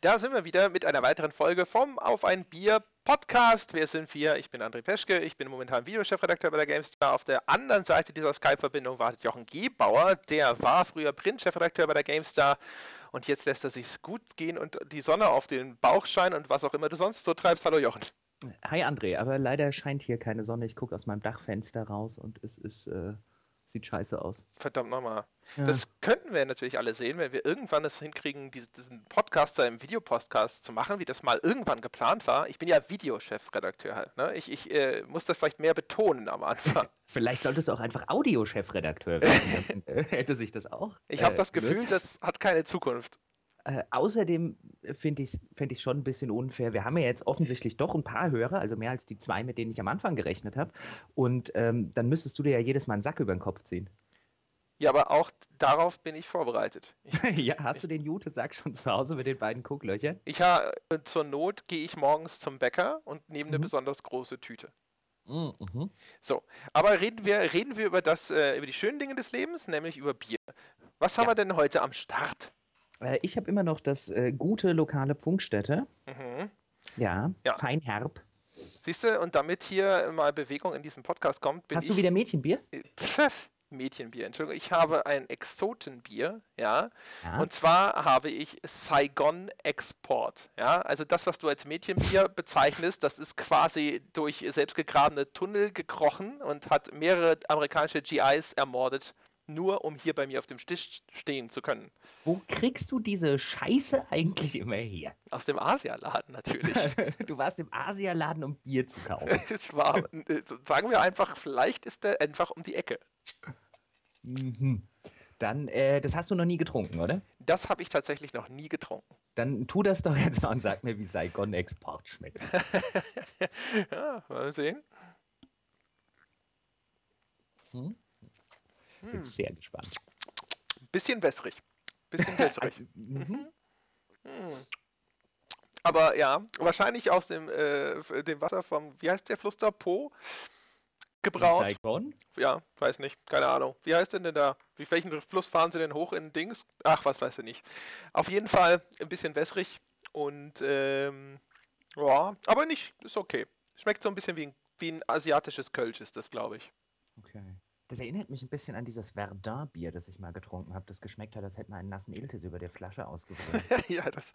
Da sind wir wieder mit einer weiteren Folge vom Auf ein Bier Podcast. Wir sind vier. Ich bin André Peschke. Ich bin momentan Videochefredakteur bei der GameStar. Auf der anderen Seite dieser Skype-Verbindung wartet Jochen Gebauer. Der war früher Printchefredakteur bei der GameStar. Und jetzt lässt er sich gut gehen und die Sonne auf den Bauch scheinen und was auch immer du sonst so treibst. Hallo Jochen. Hi André, aber leider scheint hier keine Sonne. Ich gucke aus meinem Dachfenster raus und es ist äh, Sieht scheiße aus. Verdammt nochmal. Ja. Das könnten wir natürlich alle sehen, wenn wir irgendwann es hinkriegen, diesen Podcast zu einem Videopodcast zu machen, wie das mal irgendwann geplant war. Ich bin ja Videochefredakteur halt. Ne? Ich, ich äh, muss das vielleicht mehr betonen am Anfang. vielleicht solltest du auch einfach Audiochefredakteur werden. hätte sich das auch. Ich habe äh, das Gefühl, das hat keine Zukunft. Äh, außerdem finde ich es find schon ein bisschen unfair. Wir haben ja jetzt offensichtlich doch ein paar Hörer, also mehr als die zwei, mit denen ich am Anfang gerechnet habe. Und ähm, dann müsstest du dir ja jedes Mal einen Sack über den Kopf ziehen. Ja, aber auch darauf bin ich vorbereitet. Ich, ja, hast du den Jute-Sack schon zu Hause mit den beiden Gucklöchern? Ich habe zur Not gehe ich morgens zum Bäcker und nehme eine mhm. besonders große Tüte. Mhm, mhm. So, aber reden wir, reden wir über das, äh, über die schönen Dinge des Lebens, nämlich über Bier. Was haben ja. wir denn heute am Start? Äh, ich habe immer noch das äh, gute lokale Pfungstätte. Mhm. Ja, ja, fein herb. Siehst du, und damit hier mal Bewegung in diesem Podcast kommt, bin Hast ich, du wieder Mädchenbier? Pff, Mädchenbier, Entschuldigung. Ich habe ein Exotenbier, ja? ja. Und zwar habe ich Saigon Export, ja. Also das, was du als Mädchenbier bezeichnest, das ist quasi durch selbstgegrabene Tunnel gekrochen und hat mehrere amerikanische GIs ermordet nur um hier bei mir auf dem Tisch stehen zu können. Wo kriegst du diese Scheiße eigentlich immer her? Aus dem Asialaden natürlich. du warst im Asialaden, um Bier zu kaufen. es war, sagen wir einfach, vielleicht ist der einfach um die Ecke. Mhm. Dann, äh, das hast du noch nie getrunken, oder? Das habe ich tatsächlich noch nie getrunken. Dann tu das doch jetzt mal und sag mir, wie Saigon Export schmeckt. ja, mal sehen. Hm? Bin hm. sehr gespannt. Bisschen wässrig. Bisschen wässrig. mhm. Hm. Aber ja, wahrscheinlich aus dem, äh, dem Wasser vom, wie heißt der Fluss da? Po? Gebraut. Saigon? Ja, weiß nicht. Keine Ahnung. Wie heißt denn denn da? Wie welchen Fluss fahren sie denn hoch in Dings? Ach, was weiß ich nicht. Auf jeden Fall ein bisschen wässrig und ähm, ja, aber nicht, ist okay. Schmeckt so ein bisschen wie ein, wie ein asiatisches Kölsch ist das, glaube ich. Okay. Das erinnert mich ein bisschen an dieses Verdun-Bier, das ich mal getrunken habe, das geschmeckt hat, als hätte man einen nassen Iltis über der Flasche ausgebrüht. ja, das,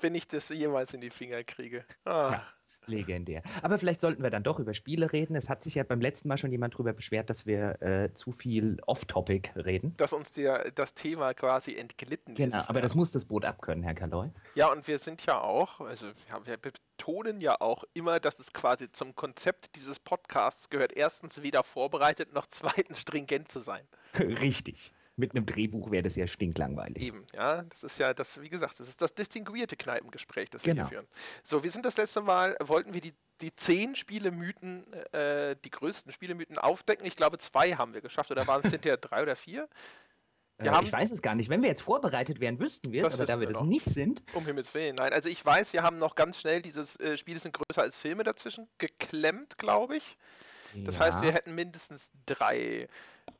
wenn ich das jemals in die Finger kriege. Ah. Ja. Legendär. Aber vielleicht sollten wir dann doch über Spiele reden. Es hat sich ja beim letzten Mal schon jemand darüber beschwert, dass wir äh, zu viel Off-Topic reden. Dass uns der, das Thema quasi entglitten genau, ist. Genau, aber ja. das muss das Boot abkönnen, Herr Kaloy. Ja, und wir sind ja auch, also wir betonen ja auch immer, dass es quasi zum Konzept dieses Podcasts gehört, erstens weder vorbereitet noch zweitens stringent zu sein. Richtig. Mit einem Drehbuch wäre das ja stinklangweilig. Eben, ja. Das ist ja das, wie gesagt, das ist das distinguierte Kneipengespräch, das wir genau. hier führen. So, wir sind das letzte Mal, wollten wir die, die zehn Spielemythen, äh, die größten Spielemythen aufdecken. Ich glaube, zwei haben wir geschafft. Oder waren es hinterher drei oder vier? Äh, wir ich weiß es gar nicht. Wenn wir jetzt vorbereitet wären, wüssten wir es, aber da wir, wir das nicht sind. Um Himmels Willen. Nein, also ich weiß, wir haben noch ganz schnell dieses äh, Spiele sind größer als Filme dazwischen geklemmt, glaube ich. Das ja. heißt, wir hätten mindestens drei.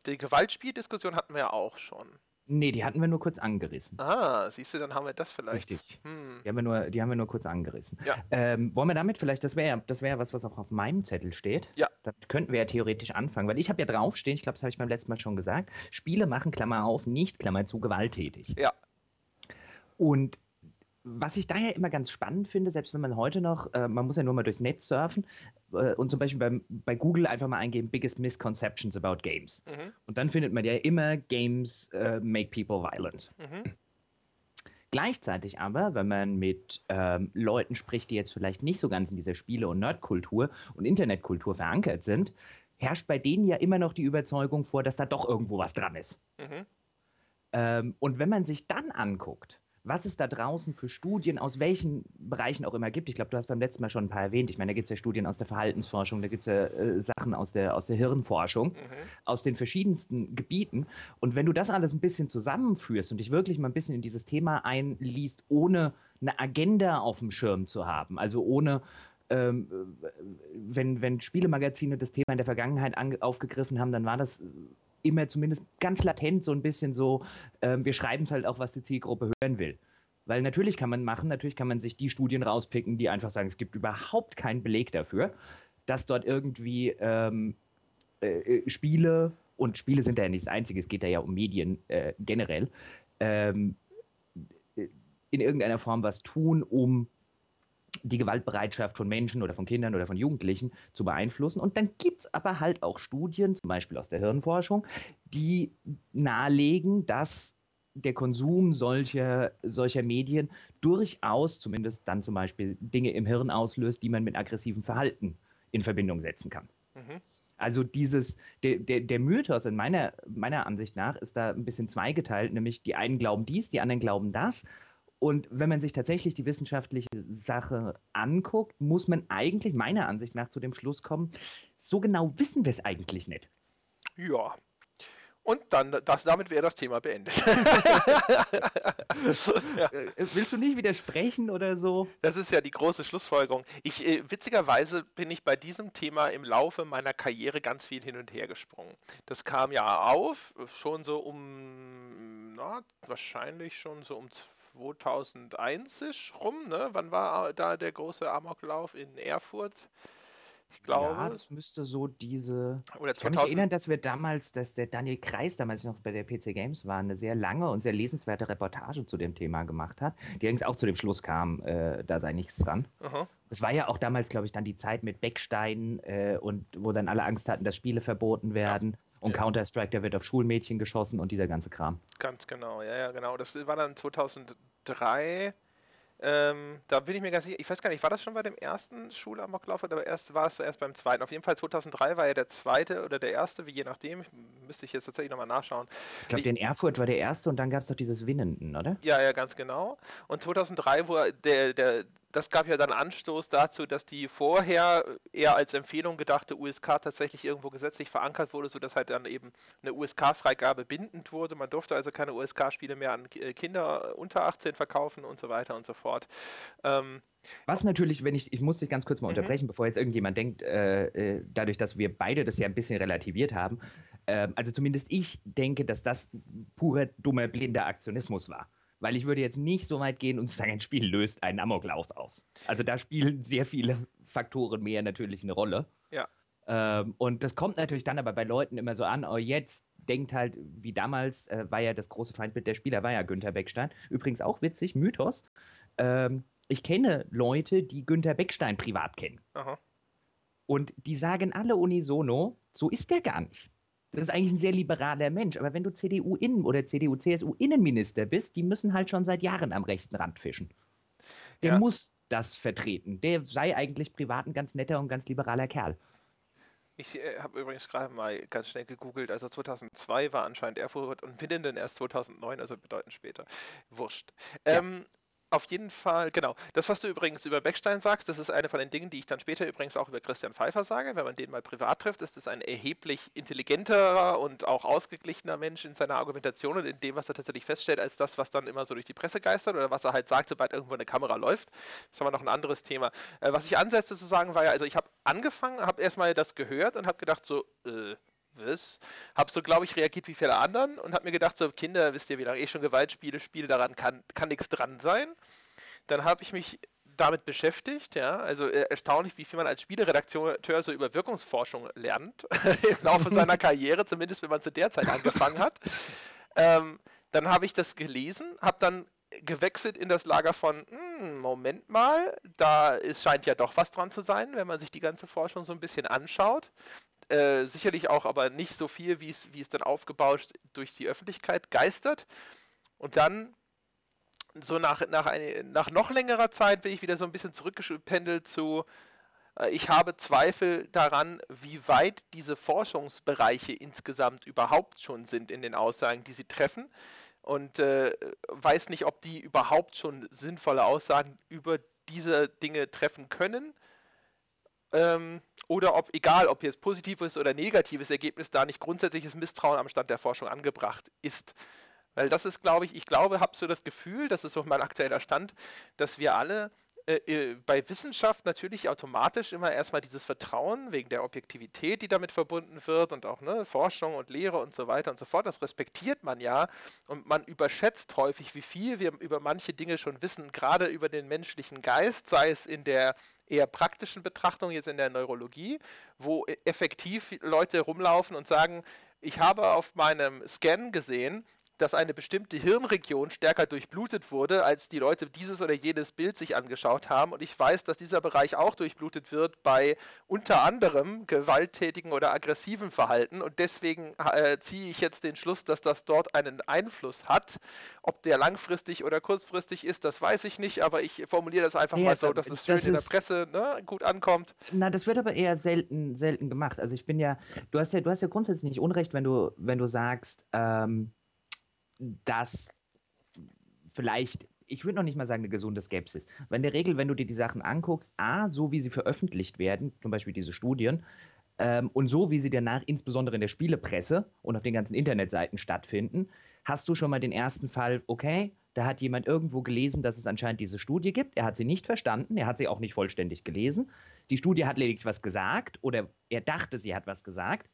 Die Gewaltspieldiskussion hatten wir ja auch schon. Nee, die hatten wir nur kurz angerissen. Ah, siehst du, dann haben wir das vielleicht. Richtig. Hm. Die, haben wir nur, die haben wir nur kurz angerissen. Ja. Ähm, wollen wir damit vielleicht, das wäre ja das wär was, was auch auf meinem Zettel steht. Ja. Da könnten wir ja theoretisch anfangen, weil ich habe ja draufstehen, ich glaube, das habe ich beim letzten Mal schon gesagt, Spiele machen, Klammer auf, nicht, Klammer zu, gewalttätig. Ja. Und was ich daher immer ganz spannend finde, selbst wenn man heute noch, äh, man muss ja nur mal durchs Netz surfen äh, und zum Beispiel beim, bei Google einfach mal eingeben, biggest misconceptions about games. Mhm. Und dann findet man ja immer, Games äh, make people violent. Mhm. Gleichzeitig aber, wenn man mit ähm, Leuten spricht, die jetzt vielleicht nicht so ganz in dieser Spiele- und Nerdkultur und Internetkultur verankert sind, herrscht bei denen ja immer noch die Überzeugung vor, dass da doch irgendwo was dran ist. Mhm. Ähm, und wenn man sich dann anguckt, was es da draußen für Studien aus welchen Bereichen auch immer gibt. Ich glaube, du hast beim letzten Mal schon ein paar erwähnt. Ich meine, da gibt es ja Studien aus der Verhaltensforschung, da gibt es ja äh, Sachen aus der, aus der Hirnforschung, mhm. aus den verschiedensten Gebieten. Und wenn du das alles ein bisschen zusammenführst und dich wirklich mal ein bisschen in dieses Thema einliest, ohne eine Agenda auf dem Schirm zu haben, also ohne ähm, wenn, wenn Spielemagazine das Thema in der Vergangenheit aufgegriffen haben, dann war das immer zumindest ganz latent so ein bisschen so, ähm, wir schreiben es halt auch, was die Zielgruppe hören will. Weil natürlich kann man machen, natürlich kann man sich die Studien rauspicken, die einfach sagen, es gibt überhaupt keinen Beleg dafür, dass dort irgendwie ähm, äh, äh Spiele, und Spiele sind ja nicht das Einzige, es geht da ja um Medien äh, generell, ähm, in irgendeiner Form was tun, um die Gewaltbereitschaft von Menschen oder von Kindern oder von Jugendlichen zu beeinflussen. Und dann gibt es aber halt auch Studien, zum Beispiel aus der Hirnforschung, die nahelegen, dass der Konsum solcher, solcher Medien durchaus, zumindest dann zum Beispiel, Dinge im Hirn auslöst, die man mit aggressivem Verhalten in Verbindung setzen kann. Mhm. Also dieses, der, der, der Mythos in meiner, meiner Ansicht nach ist da ein bisschen zweigeteilt, nämlich die einen glauben dies, die anderen glauben das. Und wenn man sich tatsächlich die wissenschaftliche Sache anguckt, muss man eigentlich meiner Ansicht nach zu dem Schluss kommen, so genau wissen wir es eigentlich nicht. Ja. Und dann, das, damit wäre das Thema beendet. ja. Äh, willst du nicht widersprechen oder so? Das ist ja die große Schlussfolgerung. Ich, äh, witzigerweise bin ich bei diesem Thema im Laufe meiner Karriere ganz viel hin und her gesprungen. Das kam ja auf, schon so um, na, wahrscheinlich schon so um 2001 ist rum, ne? Wann war da der große Amoklauf in Erfurt? Ich glaube. Ja, das müsste so diese. Oder 2000. Ich kann mich erinnern, dass wir damals, dass der Daniel Kreis damals noch bei der PC Games war, eine sehr lange und sehr lesenswerte Reportage zu dem Thema gemacht hat, die allerdings auch zu dem Schluss kam, äh, da sei nichts dran. Aha. Das war ja auch damals, glaube ich, dann die Zeit mit Beckstein äh, und wo dann alle Angst hatten, dass Spiele verboten werden. Ja. Und Counter-Strike, da wird auf Schulmädchen geschossen und dieser ganze Kram. Ganz genau, ja, ja, genau. Das war dann 2003 ähm, da bin ich mir ganz sicher, ich weiß gar nicht, war das schon bei dem ersten Schulamoklauf oder erst, war es erst beim zweiten? Auf jeden Fall 2003 war ja der zweite oder der erste, wie je nachdem, müsste ich jetzt tatsächlich nochmal nachschauen. Ich glaube, in Erfurt war der erste und dann gab es doch dieses Winnenden, oder? Ja, ja, ganz genau. Und 2003, wo der, der, das gab ja dann Anstoß dazu, dass die vorher eher als Empfehlung gedachte USK tatsächlich irgendwo gesetzlich verankert wurde, sodass halt dann eben eine USK-Freigabe bindend wurde. Man durfte also keine USK-Spiele mehr an äh, Kinder unter 18 verkaufen und so weiter und so fort. Ähm, was natürlich, wenn ich, ich muss dich ganz kurz mal mhm. unterbrechen, bevor jetzt irgendjemand denkt, äh, äh, dadurch, dass wir beide das ja ein bisschen relativiert haben, äh, also zumindest ich denke, dass das purer, dummer, blinder Aktionismus war weil ich würde jetzt nicht so weit gehen und sagen, ein Spiel löst einen Amoklauf aus. Also da spielen sehr viele Faktoren mehr natürlich eine Rolle. Ja. Ähm, und das kommt natürlich dann aber bei Leuten immer so an, oh jetzt denkt halt, wie damals äh, war ja das große Feindbild der Spieler, war ja Günther Beckstein. Übrigens auch witzig, Mythos. Ähm, ich kenne Leute, die Günther Beckstein privat kennen. Aha. Und die sagen alle unisono, so ist der gar nicht. Das ist eigentlich ein sehr liberaler Mensch. Aber wenn du CDU-Innen- oder CDU-CSU-Innenminister bist, die müssen halt schon seit Jahren am rechten Rand fischen. Der ja. muss das vertreten. Der sei eigentlich privat ein ganz netter und ganz liberaler Kerl. Ich äh, habe übrigens gerade mal ganz schnell gegoogelt. Also 2002 war anscheinend Erfurt und Winnenden erst 2009, also bedeutend später. Wurscht. Ja. Auf jeden Fall, genau. Das, was du übrigens über Beckstein sagst, das ist eine von den Dingen, die ich dann später übrigens auch über Christian Pfeiffer sage. Wenn man den mal privat trifft, ist es ein erheblich intelligenterer und auch ausgeglichener Mensch in seiner Argumentation und in dem, was er tatsächlich feststellt, als das, was dann immer so durch die Presse geistert oder was er halt sagt, sobald irgendwo eine Kamera läuft. Das ist aber noch ein anderes Thema. Äh, was ich ansetzte zu sagen, war ja, also ich habe angefangen, habe erstmal das gehört und habe gedacht so, äh, was? Hab so, glaube ich, reagiert wie viele anderen und hab mir gedacht, so Kinder, wisst ihr, wie lange ich schon Gewalt spiele, spiele daran kann, kann nichts dran sein. Dann habe ich mich damit beschäftigt, ja, also äh, erstaunlich, wie viel man als Spieleredakteur so über Wirkungsforschung lernt im Laufe seiner Karriere, zumindest wenn man zu der Zeit angefangen hat. Ähm, dann habe ich das gelesen, habe dann gewechselt in das Lager von, hm, Moment mal, da ist, scheint ja doch was dran zu sein, wenn man sich die ganze Forschung so ein bisschen anschaut. Äh, sicherlich auch aber nicht so viel, wie es, dann aufgebaut durch die Öffentlichkeit geistert. Und dann, so nach, nach, eine, nach noch längerer Zeit, bin ich wieder so ein bisschen zurückgependelt zu, äh, ich habe Zweifel daran, wie weit diese Forschungsbereiche insgesamt überhaupt schon sind in den Aussagen, die sie treffen. Und äh, weiß nicht, ob die überhaupt schon sinnvolle Aussagen über diese Dinge treffen können ähm, oder ob, egal ob jetzt positives oder negatives Ergebnis, da nicht grundsätzliches Misstrauen am Stand der Forschung angebracht ist. Weil das ist, glaube ich, ich glaube, habe so das Gefühl, das ist so mein aktueller Stand, dass wir alle äh, äh, bei Wissenschaft natürlich automatisch immer erstmal dieses Vertrauen wegen der Objektivität, die damit verbunden wird und auch ne, Forschung und Lehre und so weiter und so fort. Das respektiert man ja und man überschätzt häufig, wie viel wir über manche Dinge schon wissen, gerade über den menschlichen Geist, sei es in der eher praktischen Betrachtung, jetzt in der Neurologie, wo effektiv Leute rumlaufen und sagen, ich habe auf meinem Scan gesehen, dass eine bestimmte Hirnregion stärker durchblutet wurde, als die Leute dieses oder jenes Bild sich angeschaut haben. Und ich weiß, dass dieser Bereich auch durchblutet wird bei unter anderem gewalttätigen oder aggressiven Verhalten. Und deswegen äh, ziehe ich jetzt den Schluss, dass das dort einen Einfluss hat. Ob der langfristig oder kurzfristig ist, das weiß ich nicht, aber ich formuliere das einfach ja, mal so, dass es das in der Presse ne, gut ankommt. Na, das wird aber eher selten, selten gemacht. Also ich bin ja, du hast ja, du hast ja grundsätzlich nicht Unrecht, wenn du, wenn du sagst, ähm, dass vielleicht, ich würde noch nicht mal sagen, eine gesunde Skepsis. Weil in der Regel, wenn du dir die Sachen anguckst, A, so wie sie veröffentlicht werden, zum Beispiel diese Studien, ähm, und so wie sie danach insbesondere in der Spielepresse und auf den ganzen Internetseiten stattfinden, hast du schon mal den ersten Fall, okay, da hat jemand irgendwo gelesen, dass es anscheinend diese Studie gibt. Er hat sie nicht verstanden, er hat sie auch nicht vollständig gelesen. Die Studie hat lediglich was gesagt oder er dachte, sie hat was gesagt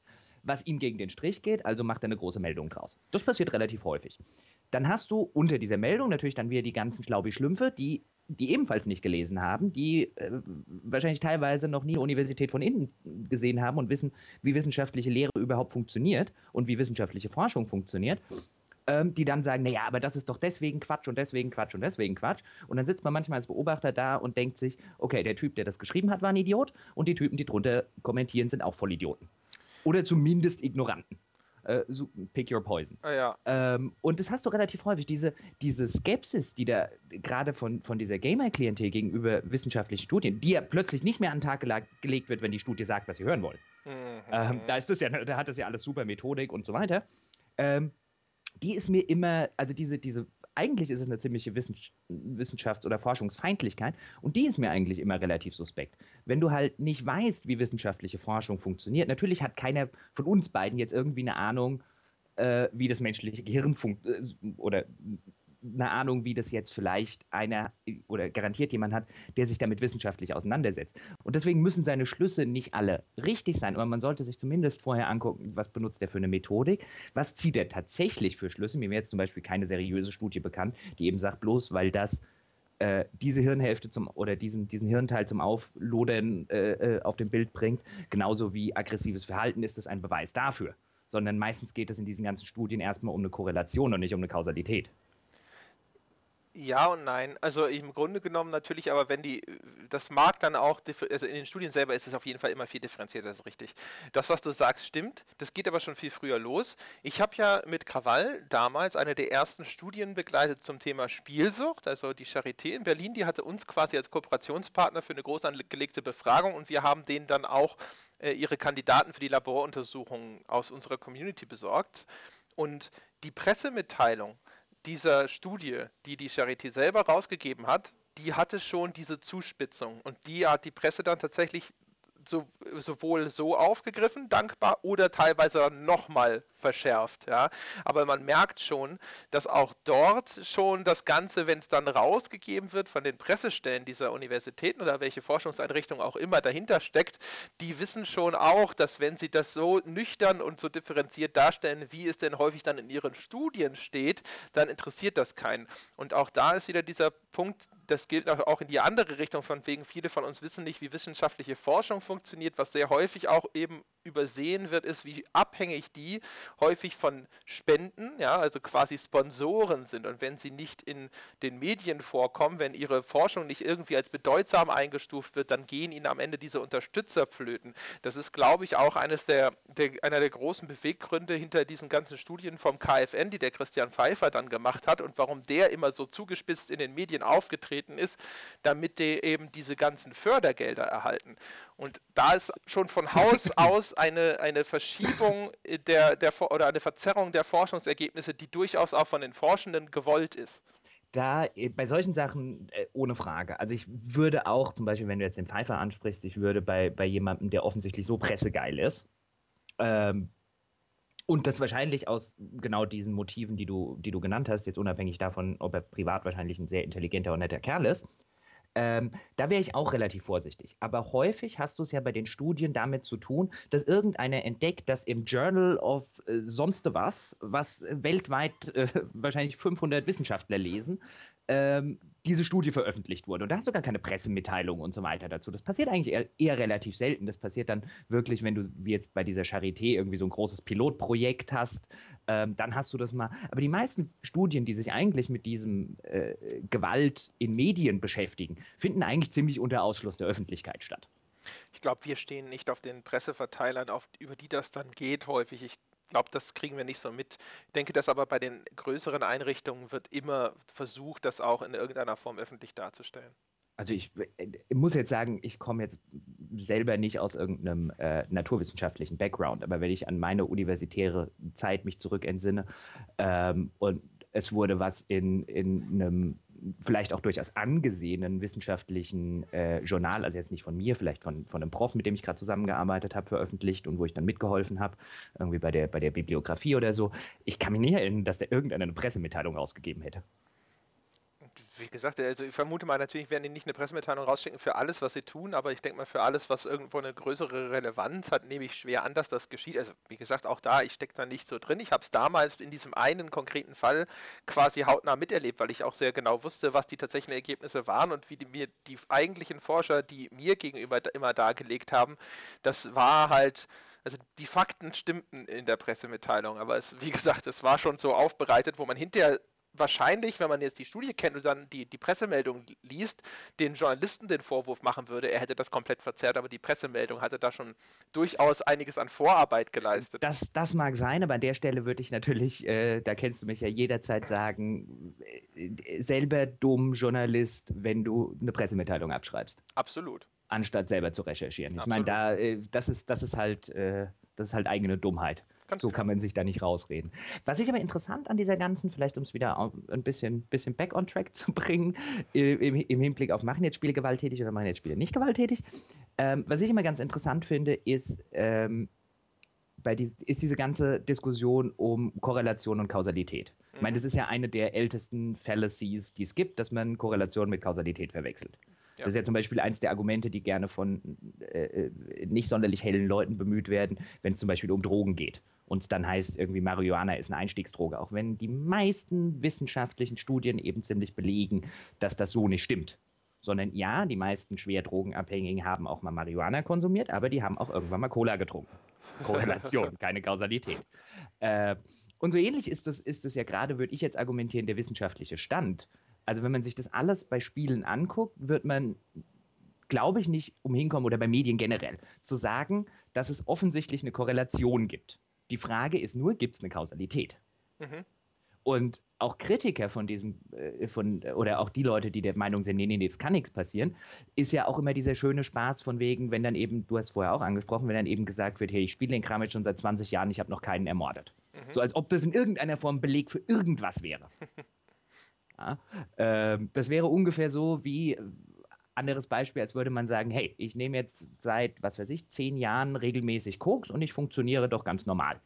was ihm gegen den Strich geht, also macht er eine große Meldung draus. Das passiert relativ häufig. Dann hast du unter dieser Meldung natürlich dann wieder die ganzen Schlaubi-Schlümpfe, die, die ebenfalls nicht gelesen haben, die äh, wahrscheinlich teilweise noch nie Universität von innen gesehen haben und wissen, wie wissenschaftliche Lehre überhaupt funktioniert und wie wissenschaftliche Forschung funktioniert ähm, die dann sagen, naja, aber das ist doch deswegen Quatsch und deswegen Quatsch und deswegen Quatsch. Und dann sitzt man manchmal als Beobachter da und denkt sich, okay, der Typ, der das geschrieben hat, war ein Idiot und die Typen, die drunter kommentieren, sind auch Vollidioten. Oder zumindest Ignoranten. Äh, so, pick your poison. Ah, ja. ähm, und das hast du relativ häufig, diese, diese Skepsis, die da gerade von, von dieser Gamer-Klientel gegenüber wissenschaftlichen Studien, die ja plötzlich nicht mehr an den Tag gelegt wird, wenn die Studie sagt, was sie hören wollen. Mhm. Ähm, da ist das ja, da hat das ja alles super Methodik und so weiter. Ähm, die ist mir immer, also diese, diese eigentlich ist es eine ziemliche Wissenschafts- oder Forschungsfeindlichkeit und die ist mir eigentlich immer relativ suspekt. Wenn du halt nicht weißt, wie wissenschaftliche Forschung funktioniert, natürlich hat keiner von uns beiden jetzt irgendwie eine Ahnung, äh, wie das menschliche Gehirn funktioniert äh, oder eine Ahnung, wie das jetzt vielleicht einer oder garantiert jemand hat, der sich damit wissenschaftlich auseinandersetzt. Und deswegen müssen seine Schlüsse nicht alle richtig sein, aber man sollte sich zumindest vorher angucken, was benutzt er für eine Methodik, was zieht er tatsächlich für Schlüsse. Mir wäre jetzt zum Beispiel keine seriöse Studie bekannt, die eben sagt, bloß weil das äh, diese Hirnhälfte zum oder diesen, diesen Hirnteil zum Auflodern äh, äh, auf dem Bild bringt, genauso wie aggressives Verhalten ist das ein Beweis dafür. Sondern meistens geht es in diesen ganzen Studien erstmal um eine Korrelation und nicht um eine Kausalität. Ja und nein. Also im Grunde genommen natürlich, aber wenn die, das mag dann auch, also in den Studien selber ist es auf jeden Fall immer viel differenzierter, das ist richtig. Das, was du sagst, stimmt. Das geht aber schon viel früher los. Ich habe ja mit Krawall damals eine der ersten Studien begleitet zum Thema Spielsucht. Also die Charité in Berlin, die hatte uns quasi als Kooperationspartner für eine groß angelegte Befragung und wir haben denen dann auch äh, ihre Kandidaten für die Laboruntersuchungen aus unserer Community besorgt. Und die Pressemitteilung, dieser Studie, die die Charité selber rausgegeben hat, die hatte schon diese Zuspitzung. Und die hat die Presse dann tatsächlich so, sowohl so aufgegriffen, dankbar, oder teilweise nochmal verschärft. Ja? Aber man merkt schon, dass auch dort schon das Ganze, wenn es dann rausgegeben wird von den Pressestellen dieser Universitäten oder welche Forschungseinrichtung auch immer dahinter steckt, die wissen schon auch, dass wenn sie das so nüchtern und so differenziert darstellen, wie es denn häufig dann in ihren Studien steht, dann interessiert das keinen. Und auch da ist wieder dieser Punkt, das gilt auch in die andere Richtung, von wegen viele von uns wissen nicht, wie wissenschaftliche Forschung funktioniert, was sehr häufig auch eben übersehen wird, ist, wie abhängig die häufig von Spenden, ja, also quasi Sponsoren sind. Und wenn sie nicht in den Medien vorkommen, wenn ihre Forschung nicht irgendwie als bedeutsam eingestuft wird, dann gehen ihnen am Ende diese Unterstützer flöten. Das ist, glaube ich, auch eines der, der, einer der großen Beweggründe hinter diesen ganzen Studien vom KfN, die der Christian Pfeiffer dann gemacht hat und warum der immer so zugespitzt in den Medien aufgetreten ist, damit die eben diese ganzen Fördergelder erhalten. Und da ist schon von Haus aus eine, eine Verschiebung der, der, oder eine Verzerrung der Forschungsergebnisse, die durchaus auch von den Forschenden gewollt ist. Da, äh, bei solchen Sachen äh, ohne Frage. Also ich würde auch, zum Beispiel, wenn du jetzt den Pfeiffer ansprichst, ich würde bei, bei jemandem, der offensichtlich so pressegeil ist, ähm, und das wahrscheinlich aus genau diesen Motiven, die du, die du genannt hast, jetzt unabhängig davon, ob er privat wahrscheinlich ein sehr intelligenter und netter Kerl ist, Ähm, da wäre ich auch relativ vorsichtig. Aber häufig hast du es ja bei den Studien damit zu tun, dass irgendeiner entdeckt, dass im Journal of äh, sonst was, was weltweit äh, wahrscheinlich 500 Wissenschaftler lesen, ähm, diese Studie veröffentlicht wurde. Und da hast du gar keine Pressemitteilung und so weiter dazu. Das passiert eigentlich eher, eher, relativ selten. Das passiert dann wirklich, wenn du jetzt bei dieser Charité irgendwie so ein großes Pilotprojekt hast, ähm, dann hast du das mal. Aber die meisten Studien, die sich eigentlich mit diesem äh, Gewalt in Medien beschäftigen, finden eigentlich ziemlich unter Ausschluss der Öffentlichkeit statt. Ich glaube, wir stehen nicht auf den Presseverteilern, auf, über die das dann geht häufig. Ich glaube, das kriegen wir nicht so mit. Ich denke, dass aber bei den größeren Einrichtungen wird immer versucht, das auch in irgendeiner Form öffentlich darzustellen. Also ich, ich äh, muss jetzt sagen, ich komme jetzt selber nicht aus irgendeinem äh, naturwissenschaftlichen Background, aber wenn ich an meine universitäre Zeit mich zurückentsinne ähm, und es wurde was in, in einem vielleicht auch durchaus angesehenen wissenschaftlichen äh, Journal, also jetzt nicht von mir, vielleicht von, von einem Prof, mit dem ich gerade zusammengearbeitet habe, veröffentlicht und wo ich dann mitgeholfen habe, irgendwie bei der, bei der Bibliografie oder so. Ich kann mich nicht erinnern, dass der irgendeiner eine Pressemitteilung rausgegeben hätte wie gesagt, also ich vermute mal, natürlich werden die nicht eine Pressemitteilung rausschicken für alles, was sie tun, aber ich denke mal, für alles, was irgendwo eine größere Relevanz hat, nehme ich schwer an, dass das geschieht. Also wie gesagt, auch da, ich stecke da nicht so drin. Ich habe es damals in diesem einen konkreten Fall quasi hautnah miterlebt, weil ich auch sehr genau wusste, was die tatsächlichen Ergebnisse waren und wie die, mir die eigentlichen Forscher, die mir gegenüber immer dargelegt haben, das war halt also die Fakten stimmten in der Pressemitteilung, aber es, wie gesagt, es war schon so aufbereitet, wo man hinterher wahrscheinlich, wenn man jetzt die Studie kennt und dann die, die Pressemeldung liest, den Journalisten den Vorwurf machen würde, er hätte das komplett verzerrt, aber die Pressemeldung hatte da schon durchaus einiges an Vorarbeit geleistet. Das, das mag sein, aber an der Stelle würde ich natürlich, äh, da kennst du mich ja jederzeit sagen, äh, selber dumm Journalist, wenn du eine Pressemitteilung abschreibst. Absolut. Anstatt selber zu recherchieren. Ich meine, da, äh, das, ist, das, ist halt, äh, das ist halt eigene Dummheit. Ganz so genau. kann man sich da nicht rausreden. Was ich aber interessant an dieser ganzen, vielleicht um es wieder ein bisschen, bisschen back on track zu bringen, im, im Hinblick auf machen jetzt Spiele gewalttätig oder machen jetzt Spiele nicht gewalttätig, ähm, was ich immer ganz interessant finde, ist, ähm, bei die, ist diese ganze Diskussion um Korrelation und Kausalität. Mhm. Ich meine, das ist ja eine der ältesten Fallacies, die es gibt, dass man Korrelation mit Kausalität verwechselt. Ja. Das ist ja zum Beispiel eines der Argumente, die gerne von äh, äh nicht sonderlich hellen Leuten bemüht werden, wenn es zum Beispiel um Drogen geht und dann heißt irgendwie Marihuana ist eine Einstiegsdroge, auch wenn die meisten wissenschaftlichen Studien eben ziemlich belegen, dass das so nicht stimmt. Sondern ja, die meisten schwer Drogenabhängigen haben auch mal Marihuana konsumiert, aber die haben auch irgendwann mal Cola getrunken. Korrelation, keine Kausalität. Äh, und so ähnlich ist es ist ja gerade, würde ich jetzt argumentieren, der wissenschaftliche Stand. Also wenn man sich das alles bei Spielen anguckt, wird man, glaube ich, nicht umhinkommen oder bei Medien generell, zu sagen, dass es offensichtlich eine Korrelation gibt. Die Frage ist nur, gibt es eine Kausalität? Mhm. Und auch Kritiker von diesem, äh, von, oder auch die Leute, die der Meinung sind, nee, nee, nee, das kann nichts passieren, ist ja auch immer dieser schöne Spaß von wegen, wenn dann eben, du hast vorher auch angesprochen, wenn dann eben gesagt wird, hey, ich spiele den Kram jetzt schon seit 20 Jahren, ich habe noch keinen ermordet. Mhm. So als ob das in irgendeiner Form Beleg für irgendwas wäre. ja, äh, das wäre ungefähr so wie, anderes Beispiel, als würde man sagen, hey, ich nehme jetzt seit, was weiß ich, zehn Jahren regelmäßig Koks und ich funktioniere doch ganz normal.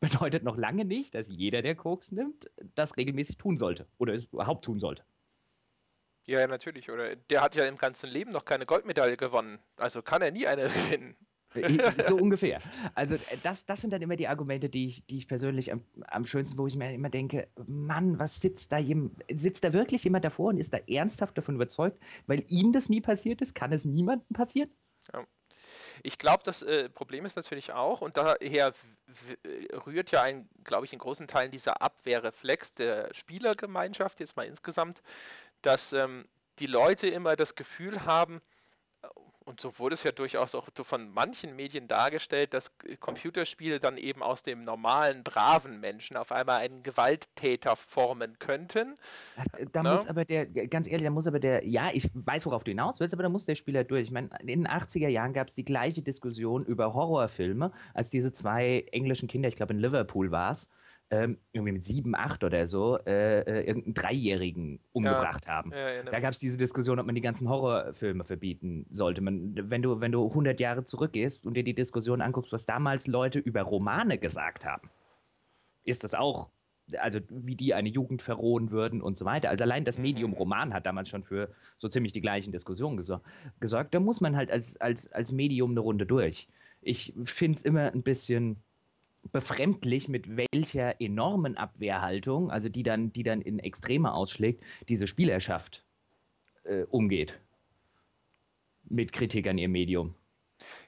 Bedeutet noch lange nicht, dass jeder, der Koks nimmt, das regelmäßig tun sollte oder es überhaupt tun sollte. Ja, ja, natürlich. Oder der hat ja im ganzen Leben noch keine Goldmedaille gewonnen. Also kann er nie eine gewinnen. So ungefähr. Also äh, das, das sind dann immer die Argumente, die ich, die ich persönlich am, am schönsten, wo ich mir immer denke, Mann, was sitzt da jemand, sitzt da wirklich jemand davor und ist da ernsthaft davon überzeugt, weil ihm das nie passiert ist, kann es niemandem passieren? Ja. Ich glaube, das äh, Problem ist natürlich auch, und daher rührt ja glaube ich, in großen Teilen dieser Abwehrreflex der Spielergemeinschaft jetzt mal insgesamt, dass ähm, die Leute immer das Gefühl haben, und so wurde es ja durchaus auch von manchen Medien dargestellt, dass Computerspiele dann eben aus dem normalen, braven Menschen auf einmal einen Gewalttäter formen könnten. Äh, da ne? muss aber der, ganz ehrlich, da muss aber der, ja, ich weiß, worauf du hinaus willst, aber da muss der Spieler durch. Ich meine, in den 80er Jahren gab es die gleiche Diskussion über Horrorfilme, als diese zwei englischen Kinder, ich glaube in Liverpool war es, ähm, irgendwie mit sieben, acht oder so, äh, äh, irgendeinen Dreijährigen umgebracht ja. haben. Ja, ja, da gab es diese Diskussion, ob man die ganzen Horrorfilme verbieten sollte. Man, wenn, du, wenn du 100 Jahre zurückgehst und dir die Diskussion anguckst, was damals Leute über Romane gesagt haben, ist das auch also wie die eine Jugend verrohen würden und so weiter. Also allein das Medium mhm. Roman hat damals schon für so ziemlich die gleichen Diskussionen gesor gesorgt. Da muss man halt als, als, als Medium eine Runde durch. Ich finde es immer ein bisschen befremdlich, mit welcher enormen Abwehrhaltung, also die dann, die dann in Extreme ausschlägt, diese Spielerschaft äh, umgeht. Mit Kritik an ihr Medium.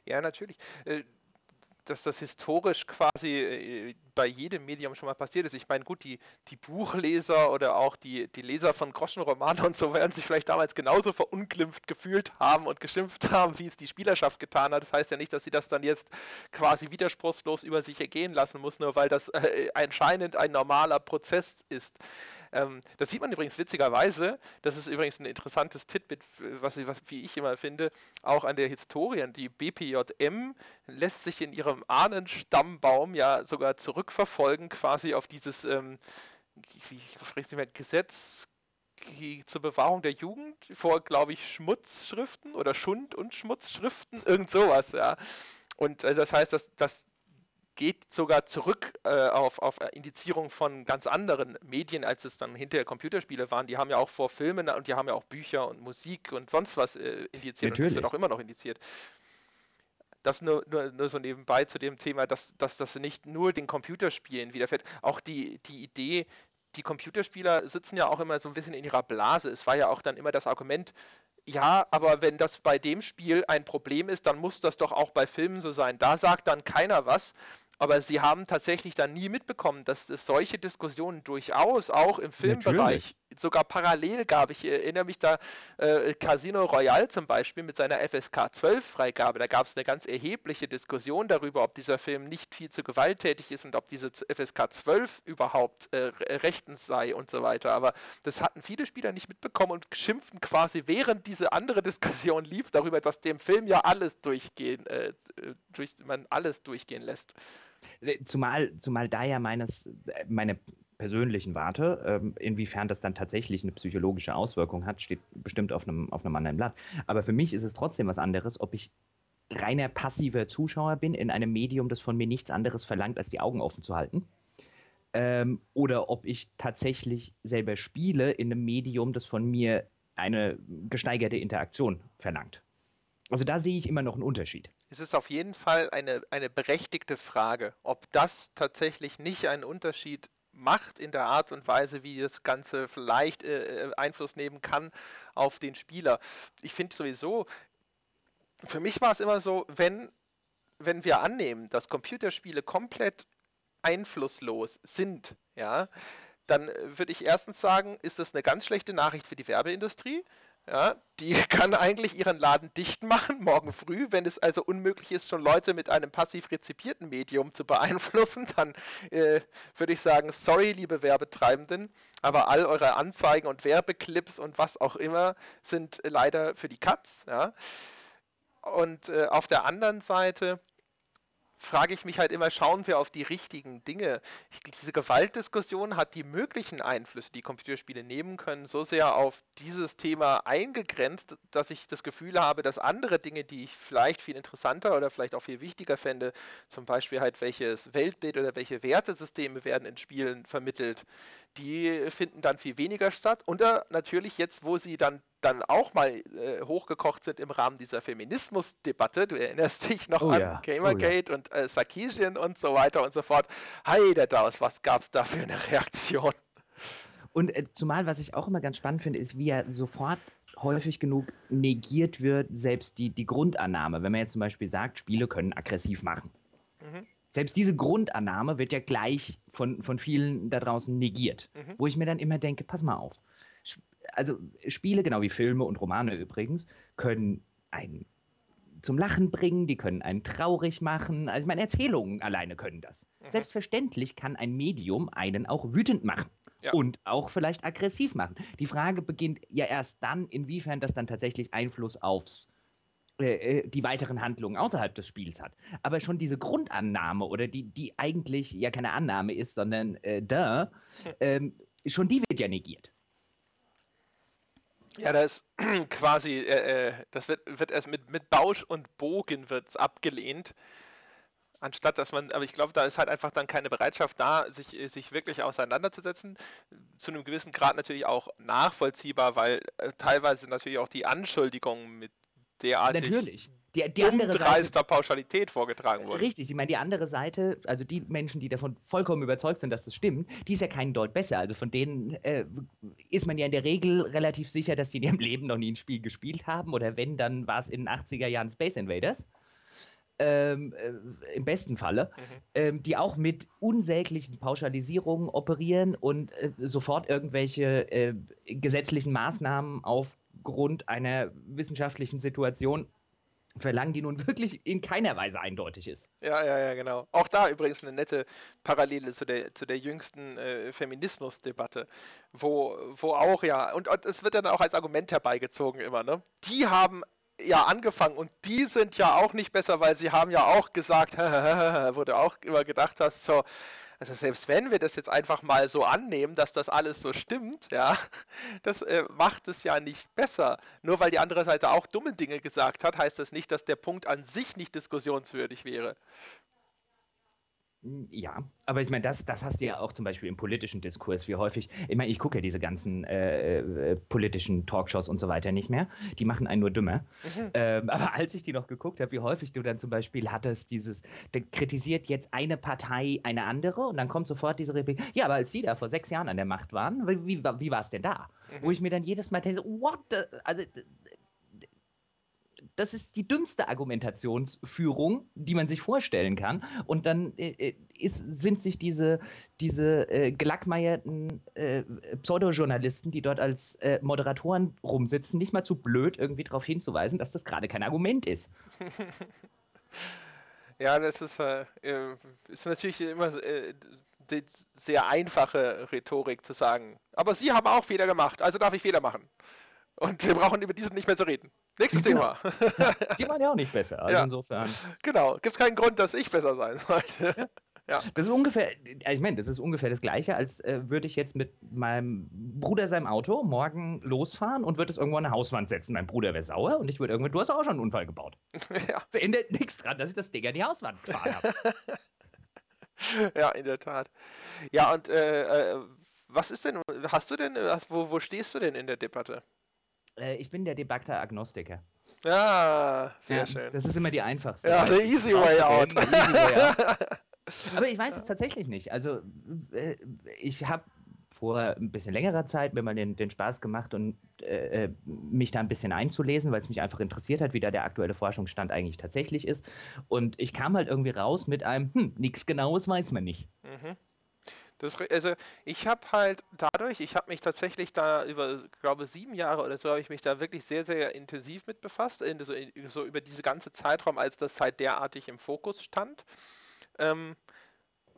Ja, natürlich. Äh, dass das historisch quasi äh, bei jedem Medium schon mal passiert ist. Ich meine, gut, die, die Buchleser oder auch die, die Leser von Groschenromanen und so werden sich vielleicht damals genauso verunglimpft gefühlt haben und geschimpft haben, wie es die Spielerschaft getan hat. Das heißt ja nicht, dass sie das dann jetzt quasi widerspruchslos über sich ergehen lassen muss, nur weil das äh, anscheinend ein normaler Prozess ist. Ähm, das sieht man übrigens witzigerweise, das ist übrigens ein interessantes Titbit, was, was, wie ich immer finde, auch an der Historien. Die BPJM lässt sich in ihrem Ahnenstammbaum ja sogar zurückverfolgen, quasi auf dieses, ähm, wie ich nicht mehr, Gesetz zur Bewahrung der Jugend vor, glaube ich, Schmutzschriften oder Schund- und Schmutzschriften, irgend sowas, ja. Und also das heißt, dass, dass geht sogar zurück äh, auf, auf Indizierung von ganz anderen Medien, als es dann hinterher Computerspiele waren. Die haben ja auch vor Filmen und die haben ja auch Bücher und Musik und sonst was äh, indiziert. Natürlich. Und das wird auch immer noch indiziert. Das nur, nur, nur so nebenbei zu dem Thema, dass, dass das nicht nur den Computerspielen widerfährt. Auch die, die Idee, die Computerspieler sitzen ja auch immer so ein bisschen in ihrer Blase. Es war ja auch dann immer das Argument, ja, aber wenn das bei dem Spiel ein Problem ist, dann muss das doch auch bei Filmen so sein. Da sagt dann keiner was. Aber sie haben tatsächlich dann nie mitbekommen, dass es solche Diskussionen durchaus auch im Filmbereich Natürlich. Sogar parallel gab. Ich erinnere mich da äh, Casino Royale zum Beispiel mit seiner FSK 12 Freigabe. Da gab es eine ganz erhebliche Diskussion darüber, ob dieser Film nicht viel zu gewalttätig ist und ob diese FSK 12 überhaupt äh, rechtens sei und so weiter. Aber das hatten viele Spieler nicht mitbekommen und schimpften quasi, während diese andere Diskussion lief, darüber, dass dem Film ja alles durchgehen, äh, durch, man alles durchgehen lässt. Äh, zumal, zumal da ja meines, äh, meine persönlichen Warte, ähm, inwiefern das dann tatsächlich eine psychologische Auswirkung hat, steht bestimmt auf einem, auf einem anderen Blatt. Aber für mich ist es trotzdem was anderes, ob ich reiner passiver Zuschauer bin in einem Medium, das von mir nichts anderes verlangt, als die Augen offen zu halten. Ähm, oder ob ich tatsächlich selber spiele in einem Medium, das von mir eine gesteigerte Interaktion verlangt. Also da sehe ich immer noch einen Unterschied. Es ist auf jeden Fall eine, eine berechtigte Frage, ob das tatsächlich nicht einen Unterschied macht in der Art und Weise, wie das Ganze vielleicht äh, äh Einfluss nehmen kann auf den Spieler. Ich finde sowieso, für mich war es immer so, wenn, wenn wir annehmen, dass Computerspiele komplett einflusslos sind, ja, dann äh, würde ich erstens sagen, ist das eine ganz schlechte Nachricht für die Werbeindustrie. Ja, die kann eigentlich ihren Laden dicht machen, morgen früh. Wenn es also unmöglich ist, schon Leute mit einem passiv rezipierten Medium zu beeinflussen, dann äh, würde ich sagen, sorry, liebe Werbetreibenden, aber all eure Anzeigen und Werbeclips und was auch immer sind leider für die Katz. Ja. Und äh, auf der anderen Seite frage ich mich halt immer, schauen wir auf die richtigen Dinge. Ich, diese Gewaltdiskussion hat die möglichen Einflüsse, die Computerspiele nehmen können, so sehr auf dieses Thema eingegrenzt, dass ich das Gefühl habe, dass andere Dinge, die ich vielleicht viel interessanter oder vielleicht auch viel wichtiger fände, zum Beispiel halt welches Weltbild oder welche Wertesysteme werden in Spielen vermittelt, die finden dann viel weniger statt. Und natürlich jetzt, wo sie dann dann auch mal äh, hochgekocht sind im Rahmen dieser Feminismusdebatte. Du erinnerst dich noch oh an ja. Gamergate oh ja. und äh, Sarkisian und so weiter und so fort. Heide Daus, was gab es da für eine Reaktion? Und äh, zumal, was ich auch immer ganz spannend finde, ist, wie er sofort häufig genug negiert wird, selbst die, die Grundannahme. Wenn man jetzt zum Beispiel sagt, Spiele können aggressiv machen. Mhm. Selbst diese Grundannahme wird ja gleich von, von vielen da draußen negiert. Mhm. Wo ich mir dann immer denke, pass mal auf also Spiele, genau wie Filme und Romane übrigens, können einen zum Lachen bringen, die können einen traurig machen. Also meine Erzählungen alleine können das. Mhm. Selbstverständlich kann ein Medium einen auch wütend machen ja. und auch vielleicht aggressiv machen. Die Frage beginnt ja erst dann, inwiefern das dann tatsächlich Einfluss aufs äh, äh die weiteren Handlungen außerhalb des Spiels hat. Aber schon diese Grundannahme oder die, die eigentlich ja keine Annahme ist, sondern äh, da, hm. ähm, schon die wird ja negiert. Ja, da ist quasi, äh, äh, das wird, wird erst mit, mit Bausch und Bogen wird's abgelehnt. Anstatt dass man, aber ich glaube, da ist halt einfach dann keine Bereitschaft da, sich, sich wirklich auseinanderzusetzen. Zu einem gewissen Grad natürlich auch nachvollziehbar, weil äh, teilweise natürlich auch die Anschuldigungen mit derartig natürlich. Die, die andere Seite, Pauschalität vorgetragen wurde. Richtig, ich meine, die andere Seite, also die Menschen, die davon vollkommen überzeugt sind, dass das stimmt, die ist ja keinen Deut besser. Also von denen äh, ist man ja in der Regel relativ sicher, dass die in ihrem Leben noch nie ein Spiel gespielt haben. Oder wenn, dann war es in den 80er Jahren Space Invaders. Ähm, äh, im besten Falle, mhm. ähm, die auch mit unsäglichen Pauschalisierungen operieren und äh, sofort irgendwelche äh, gesetzlichen Maßnahmen aufgrund einer wissenschaftlichen Situation verlangen, die nun wirklich in keiner Weise eindeutig ist. Ja, ja, ja, genau. Auch da übrigens eine nette Parallele zu der, zu der jüngsten äh, Feminismusdebatte, wo, wo auch ja, und, und es wird dann auch als Argument herbeigezogen immer, ne? Die haben ja angefangen und die sind ja auch nicht besser, weil sie haben ja auch gesagt, wo du auch immer gedacht hast, so, also selbst wenn wir das jetzt einfach mal so annehmen, dass das alles so stimmt, ja, das äh, macht es ja nicht besser. Nur weil die andere Seite auch dumme Dinge gesagt hat, heißt das nicht, dass der Punkt an sich nicht diskussionswürdig wäre. Hm, ja, aber ich meine, das, das hast du ja auch zum Beispiel im politischen Diskurs, wie häufig, ich meine, ich gucke ja diese ganzen äh, äh, politischen Talkshows und so weiter nicht mehr, die machen einen nur dümmer. Mhm. Ähm, aber als ich die noch geguckt habe, wie häufig du dann zum Beispiel hattest, dieses, kritisiert jetzt eine Partei eine andere und dann kommt sofort diese Replik, ja, aber als sie da vor sechs Jahren an der Macht waren, wie, wie, wie war es denn da? Mhm. Wo ich mir dann jedes Mal denke, what the, also das ist die dümmste Argumentationsführung, die man sich vorstellen kann. Und dann äh, äh, ist, sind sich diese, diese äh, gelackmeierten äh, Pseudojournalisten, die dort als äh, Moderatoren rumsitzen, nicht mal zu blöd, irgendwie darauf hinzuweisen, dass das gerade kein Argument ist. ja, das ist, äh, ist natürlich immer die sehr einfache Rhetorik zu sagen. Aber Sie haben auch Fehler gemacht, also darf ich Fehler machen. Und wir brauchen über diesen nicht mehr zu reden. Nächstes genau. Thema. Sie waren ja auch nicht besser. Also ja. insofern. Genau. Gibt es keinen Grund, dass ich besser sein sollte. Ja. Das ist ungefähr, ich meine, das ist ungefähr das Gleiche, als äh, würde ich jetzt mit meinem Bruder seinem Auto morgen losfahren und würde es irgendwo an eine Hauswand setzen. Mein Bruder wäre sauer und ich würde irgendwie, du hast auch schon einen Unfall gebaut. Ja. Verändert nichts dran, dass ich das Ding an die Hauswand gefahren habe. ja, in der Tat. Ja, und äh, äh, was ist denn, hast du denn, was, wo, wo stehst du denn in der Debatte? Äh, ich bin der debugter Agnostiker. Ja, sehr ja, schön. Das ist immer die einfachste. Ja, the easy way out. Easy way out. Aber ich weiß es tatsächlich nicht. Also, äh, ich habe vor ein bisschen längerer Zeit mir mal den, den Spaß gemacht und äh, äh mich da ein bisschen einzulesen, weil es mich einfach interessiert hat, wie da der aktuelle Forschungsstand eigentlich tatsächlich ist. Und ich kam halt irgendwie raus mit einem, hm, nichts Genaues weiß man nicht. Mhm. Das, also ich habe halt dadurch, ich habe mich tatsächlich da über, glaube sieben Jahre oder so, habe ich mich da wirklich sehr, sehr intensiv mit befasst, in, so, in, so, über diese ganze Zeitraum, als das halt derartig im Fokus stand. Ähm,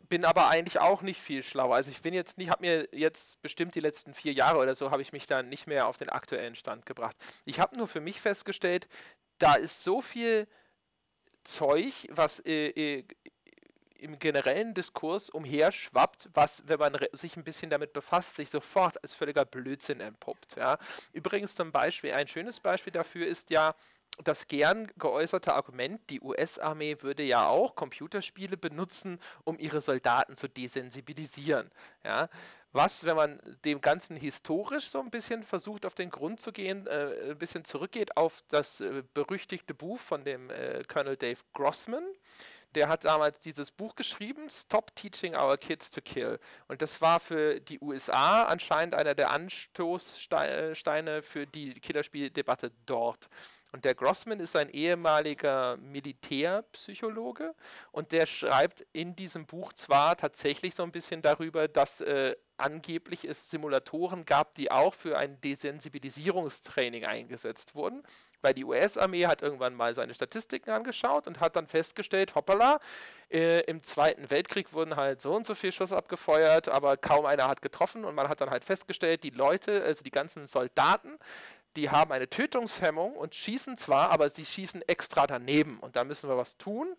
bin aber eigentlich auch nicht viel schlauer. Also ich bin jetzt nicht, habe mir jetzt bestimmt die letzten vier Jahre oder so, habe ich mich dann nicht mehr auf den aktuellen Stand gebracht. Ich habe nur für mich festgestellt, da ist so viel Zeug, was äh, äh, im generellen Diskurs umherschwappt, was, wenn man sich ein bisschen damit befasst, sich sofort als völliger Blödsinn entpuppt. Ja. Übrigens zum Beispiel, ein schönes Beispiel dafür ist ja das gern geäußerte Argument, die US-Armee würde ja auch Computerspiele benutzen, um ihre Soldaten zu desensibilisieren. Ja. Was, wenn man dem Ganzen historisch so ein bisschen versucht, auf den Grund zu gehen, äh, ein bisschen zurückgeht auf das äh, berüchtigte Buch von dem äh, Colonel Dave Grossman, der hat damals dieses Buch geschrieben, Stop Teaching Our Kids to Kill. Und das war für die USA anscheinend einer der Anstoßsteine für die Killerspieldebatte dort. Und der Grossman ist ein ehemaliger Militärpsychologe und der schreibt in diesem Buch zwar tatsächlich so ein bisschen darüber, dass äh, angeblich es Simulatoren gab, die auch für ein Desensibilisierungstraining eingesetzt wurden weil die US-Armee hat irgendwann mal seine Statistiken angeschaut und hat dann festgestellt, hoppala, äh, im Zweiten Weltkrieg wurden halt so und so viel Schuss abgefeuert, aber kaum einer hat getroffen und man hat dann halt festgestellt, die Leute, also die ganzen Soldaten, die haben eine Tötungshemmung und schießen zwar, aber sie schießen extra daneben und da müssen wir was tun.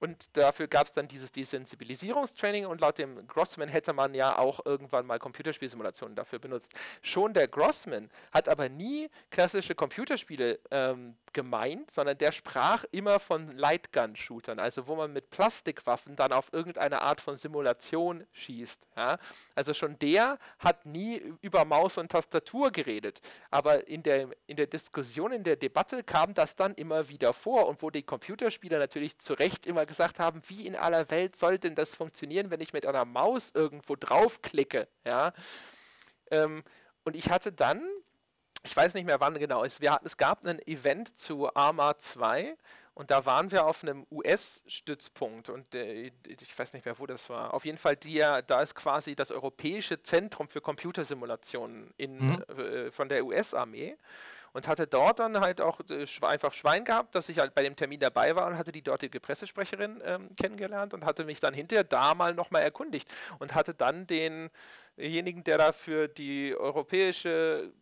Und dafür gab es dann dieses Desensibilisierungstraining und laut dem Grossman hätte man ja auch irgendwann mal Computerspielsimulationen dafür benutzt. Schon der Grossman hat aber nie klassische Computerspiele ähm, gemeint, sondern der sprach immer von Lightgun-Shootern, also wo man mit Plastikwaffen dann auf irgendeine Art von Simulation schießt. Ja? Also schon der hat nie über Maus und Tastatur geredet, aber in der, in der Diskussion, in der Debatte kam das dann immer wieder vor und wo die Computerspieler natürlich zu Recht immer gesagt haben, wie in aller Welt soll denn das funktionieren, wenn ich mit einer Maus irgendwo draufklicke, ja. Ähm, und ich hatte dann, ich weiß nicht mehr wann genau, es, wir hatten, es gab ein Event zu Arma 2 und da waren wir auf einem US-Stützpunkt und äh, ich weiß nicht mehr, wo das war. Auf jeden Fall, die, da ist quasi das Europäische Zentrum für Computersimulationen in, mhm. äh, von der US-Armee und hatte dort dann halt auch äh, einfach Schwein gehabt, dass ich halt bei dem Termin dabei war und hatte die dortige Pressesprecherin ähm, kennengelernt und hatte mich dann hinterher da mal nochmal erkundigt und hatte dann denjenigen, der da für die europäische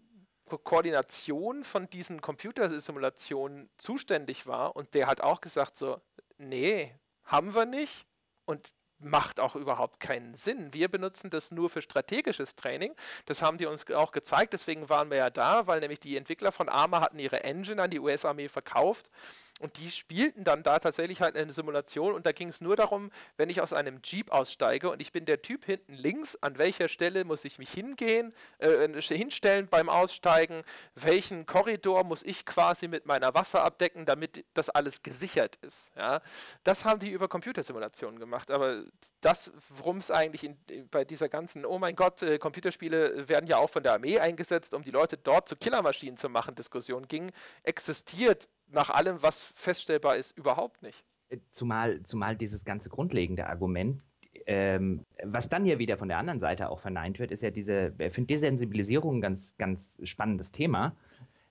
Koordination von diesen Computersimulationen zuständig war und der hat auch gesagt so, nee, haben wir nicht und macht auch überhaupt keinen Sinn. Wir benutzen das nur für strategisches Training. Das haben die uns auch gezeigt, deswegen waren wir ja da, weil nämlich die Entwickler von Arma hatten ihre Engine an die US-Armee verkauft und die spielten dann da tatsächlich halt eine Simulation und da ging es nur darum, wenn ich aus einem Jeep aussteige und ich bin der Typ hinten links, an welcher Stelle muss ich mich hingehen, äh, hinstellen beim Aussteigen, welchen Korridor muss ich quasi mit meiner Waffe abdecken, damit das alles gesichert ist. Ja? Das haben die über Computersimulationen gemacht, aber das, worum es eigentlich in, bei dieser ganzen, oh mein Gott, äh, Computerspiele werden ja auch von der Armee eingesetzt, um die Leute dort zu Killermaschinen zu machen, Diskussion ging, existiert nach allem, was feststellbar ist, überhaupt nicht. Äh, zumal, zumal dieses ganze grundlegende Argument, ähm, was dann ja wieder von der anderen Seite auch verneint wird, ist ja diese, ich finde Desensibilisierung ein ganz, ganz spannendes Thema,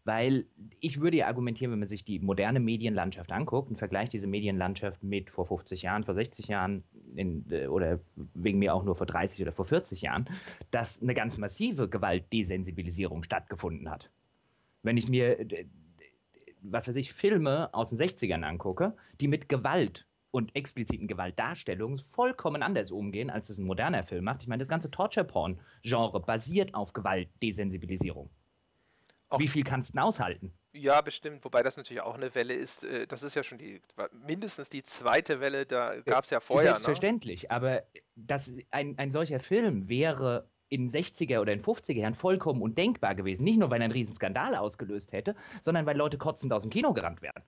weil ich würde ja argumentieren, wenn man sich die moderne Medienlandschaft anguckt und vergleicht diese Medienlandschaft mit vor 50 Jahren, vor 60 Jahren in, äh, oder wegen mir auch nur vor 30 oder vor 40 Jahren, dass eine ganz massive Gewaltdesensibilisierung stattgefunden hat. Wenn ich mir was weiß ich, Filme aus den 60ern angucke, die mit Gewalt und expliziten Gewaltdarstellungen vollkommen anders umgehen, als es ein moderner Film macht. Ich meine, das ganze Torture-Porn-Genre basiert auf Gewaltdesensibilisierung. Auch Wie viel kannst du denn aushalten? Ja, bestimmt, wobei das natürlich auch eine Welle ist. Äh, das ist ja schon die mindestens die zweite Welle, da gab es ja vorher. Ne? Selbstverständlich, ne? aber das, ein, ein solcher Film wäre in 60er oder in 50er Jahren vollkommen undenkbar gewesen. Nicht nur, weil er einen riesen Skandal ausgelöst hätte, sondern weil Leute kotzend aus dem Kino gerannt wären.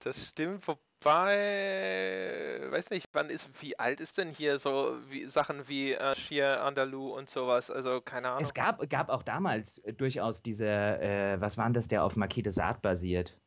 Das stimmt, wobei, weiß nicht, wann ist, wie alt ist denn hier so wie, Sachen wie äh, Shir Andalou und sowas? Also keine Ahnung. Es gab, gab auch damals durchaus diese, äh, was waren das, der auf Marquis de Sade basiert?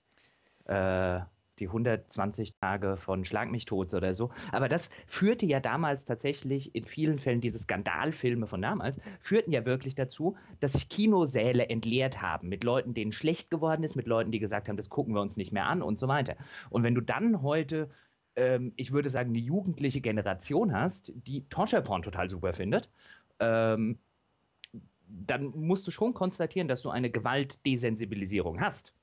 Äh, die 120 Tage von Schlag mich tot oder so. Aber das führte ja damals tatsächlich in vielen Fällen, diese Skandalfilme von damals, führten ja wirklich dazu, dass sich Kinosäle entleert haben mit Leuten, denen schlecht geworden ist, mit Leuten, die gesagt haben, das gucken wir uns nicht mehr an und so weiter. Und wenn du dann heute ähm, ich würde sagen, eine jugendliche Generation hast, die Torture Porn total super findet, ähm, dann musst du schon konstatieren, dass du eine Gewaltdesensibilisierung hast.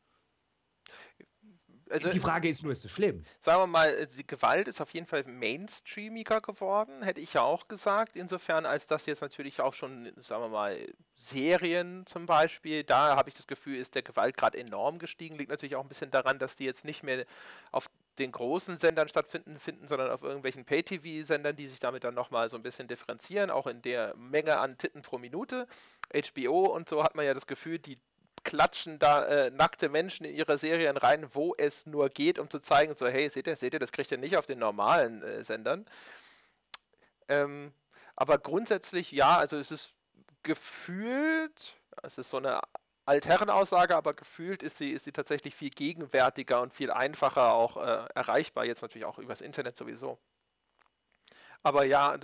Also, die Frage ist nur, ist es schlimm? Sagen wir mal, die Gewalt ist auf jeden Fall mainstreamiger geworden, hätte ich ja auch gesagt. Insofern, als das jetzt natürlich auch schon, sagen wir mal, Serien zum Beispiel, da habe ich das Gefühl, ist der Gewaltgrad enorm gestiegen. Liegt natürlich auch ein bisschen daran, dass die jetzt nicht mehr auf den großen Sendern stattfinden, finden, sondern auf irgendwelchen Pay-TV-Sendern, die sich damit dann nochmal so ein bisschen differenzieren, auch in der Menge an Titten pro Minute. HBO und so hat man ja das Gefühl, die klatschen da äh, nackte Menschen in ihre Serien rein, wo es nur geht, um zu zeigen, so, hey, seht ihr, seht ihr, das kriegt ihr nicht auf den normalen äh, Sendern. Ähm, aber grundsätzlich, ja, also es ist gefühlt, es ist so eine Altherrenaussage, aber gefühlt ist sie, ist sie tatsächlich viel gegenwärtiger und viel einfacher auch äh, erreichbar, jetzt natürlich auch übers Internet sowieso. Aber ja,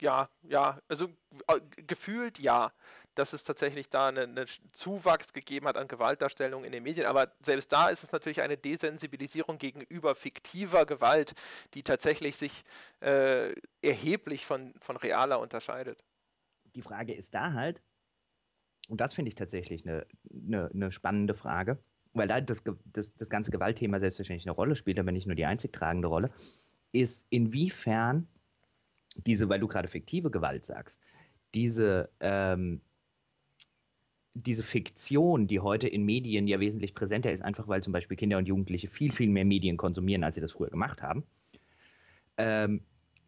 ja, ja, also äh, gefühlt ja dass es tatsächlich da einen, einen Zuwachs gegeben hat an Gewaltdarstellungen in den Medien. Aber selbst da ist es natürlich eine Desensibilisierung gegenüber fiktiver Gewalt, die tatsächlich sich äh, erheblich von, von realer unterscheidet. Die Frage ist da halt, und das finde ich tatsächlich eine, eine, eine spannende Frage, weil da das, das, das ganze Gewaltthema selbstverständlich eine Rolle spielt, aber nicht nur die einzig tragende Rolle. ist, inwiefern diese, weil du gerade fiktive Gewalt sagst, diese, ähm, diese Fiktion, die heute in Medien ja wesentlich präsenter ist, einfach weil zum Beispiel Kinder und Jugendliche viel, viel mehr Medien konsumieren, als sie das früher gemacht haben, ähm,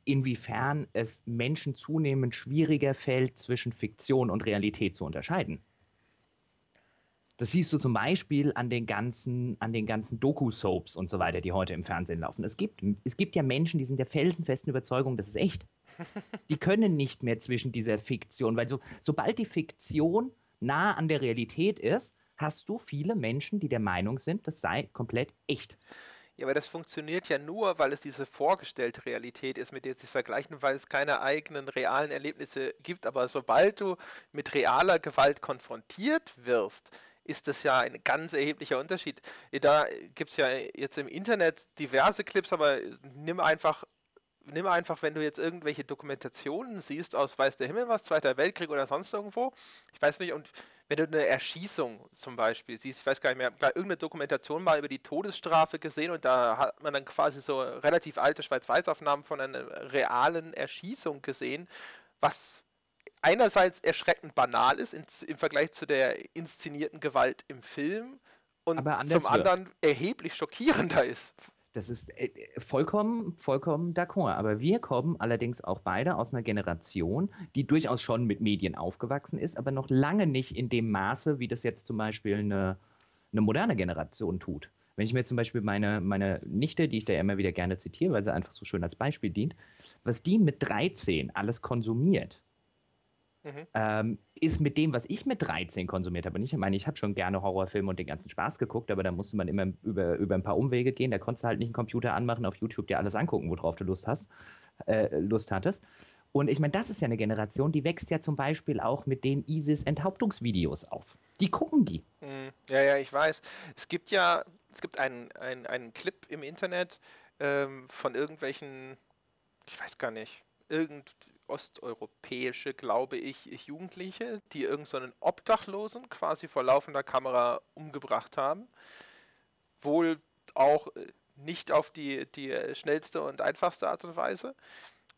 inwiefern es Menschen zunehmend schwieriger fällt, zwischen Fiktion und Realität zu unterscheiden. Das siehst du zum Beispiel an den ganzen, an den ganzen Doku-Soaps und so weiter, die heute im Fernsehen laufen. Es gibt, es gibt ja Menschen, die sind der felsenfesten Überzeugung, das ist echt. Die können nicht mehr zwischen dieser Fiktion, weil so, sobald die Fiktion nah an der Realität ist, hast du viele Menschen, die der Meinung sind, das sei komplett echt. Ja, aber das funktioniert ja nur, weil es diese vorgestellte Realität ist, mit der sie vergleichen, weil es keine eigenen realen Erlebnisse gibt. Aber sobald du mit realer Gewalt konfrontiert wirst, ist das ja ein ganz erheblicher Unterschied. Da gibt es ja jetzt im Internet diverse Clips, aber nimm einfach nimm einfach, wenn du jetzt irgendwelche Dokumentationen siehst aus Weiß der Himmel was, Zweiter Weltkrieg oder sonst irgendwo, ich weiß nicht, und wenn du eine Erschießung zum Beispiel siehst, ich weiß gar nicht mehr, irgendeine Dokumentation mal über die Todesstrafe gesehen und da hat man dann quasi so relativ alte Schwarz-Weiß-Aufnahmen von einer realen Erschießung gesehen, was einerseits erschreckend banal ist in, im Vergleich zu der inszenierten Gewalt im Film und zum anderen erheblich schockierender ist. Das ist äh, vollkommen, vollkommen d'accord. Aber wir kommen allerdings auch beide aus einer Generation, die durchaus schon mit Medien aufgewachsen ist, aber noch lange nicht in dem Maße, wie das jetzt zum Beispiel eine, eine moderne Generation tut. Wenn ich mir zum Beispiel meine, meine Nichte, die ich da immer wieder gerne zitiere, weil sie einfach so schön als Beispiel dient, was die mit 13 alles konsumiert, Mhm. Ähm, ist mit dem, was ich mit 13 konsumiert habe. Und ich meine, ich habe schon gerne Horrorfilme und den ganzen Spaß geguckt, aber da musste man immer über, über ein paar Umwege gehen. Da konntest du halt nicht einen Computer anmachen, auf YouTube dir alles angucken, worauf du Lust hast, äh, Lust hattest. Und ich meine, das ist ja eine Generation, die wächst ja zum Beispiel auch mit den ISIS-Enthauptungsvideos auf. Die gucken die. Mhm. Ja, ja, ich weiß. Es gibt ja, es gibt einen, einen, einen Clip im Internet ähm, von irgendwelchen, ich weiß gar nicht, irgend, osteuropäische, glaube ich, Jugendliche, die irgendeinen so Obdachlosen quasi vor laufender Kamera umgebracht haben. Wohl auch äh, nicht auf die, die schnellste und einfachste Art und Weise.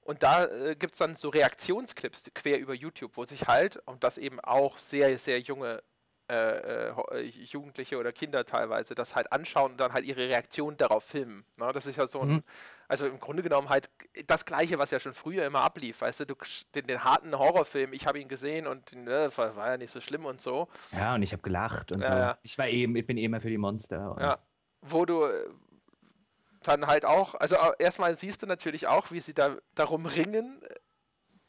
Und da äh, gibt es dann so Reaktionsclips quer über YouTube, wo sich halt, und das eben auch sehr, sehr junge äh, äh, Jugendliche oder Kinder teilweise das halt anschauen und dann halt ihre Reaktion darauf filmen. Ne? Das ist ja so ein, mhm. also im Grunde genommen halt das Gleiche, was ja schon früher immer ablief. Weißt du, du den, den harten Horrorfilm, ich habe ihn gesehen und ne, war, war, ja nicht so schlimm und so. Ja, und ich habe gelacht und ja, so. Ich war eben, ich bin eh immer für die Monster. Ja, wo du äh, dann halt auch, also erstmal siehst du natürlich auch, wie sie da darum ringen,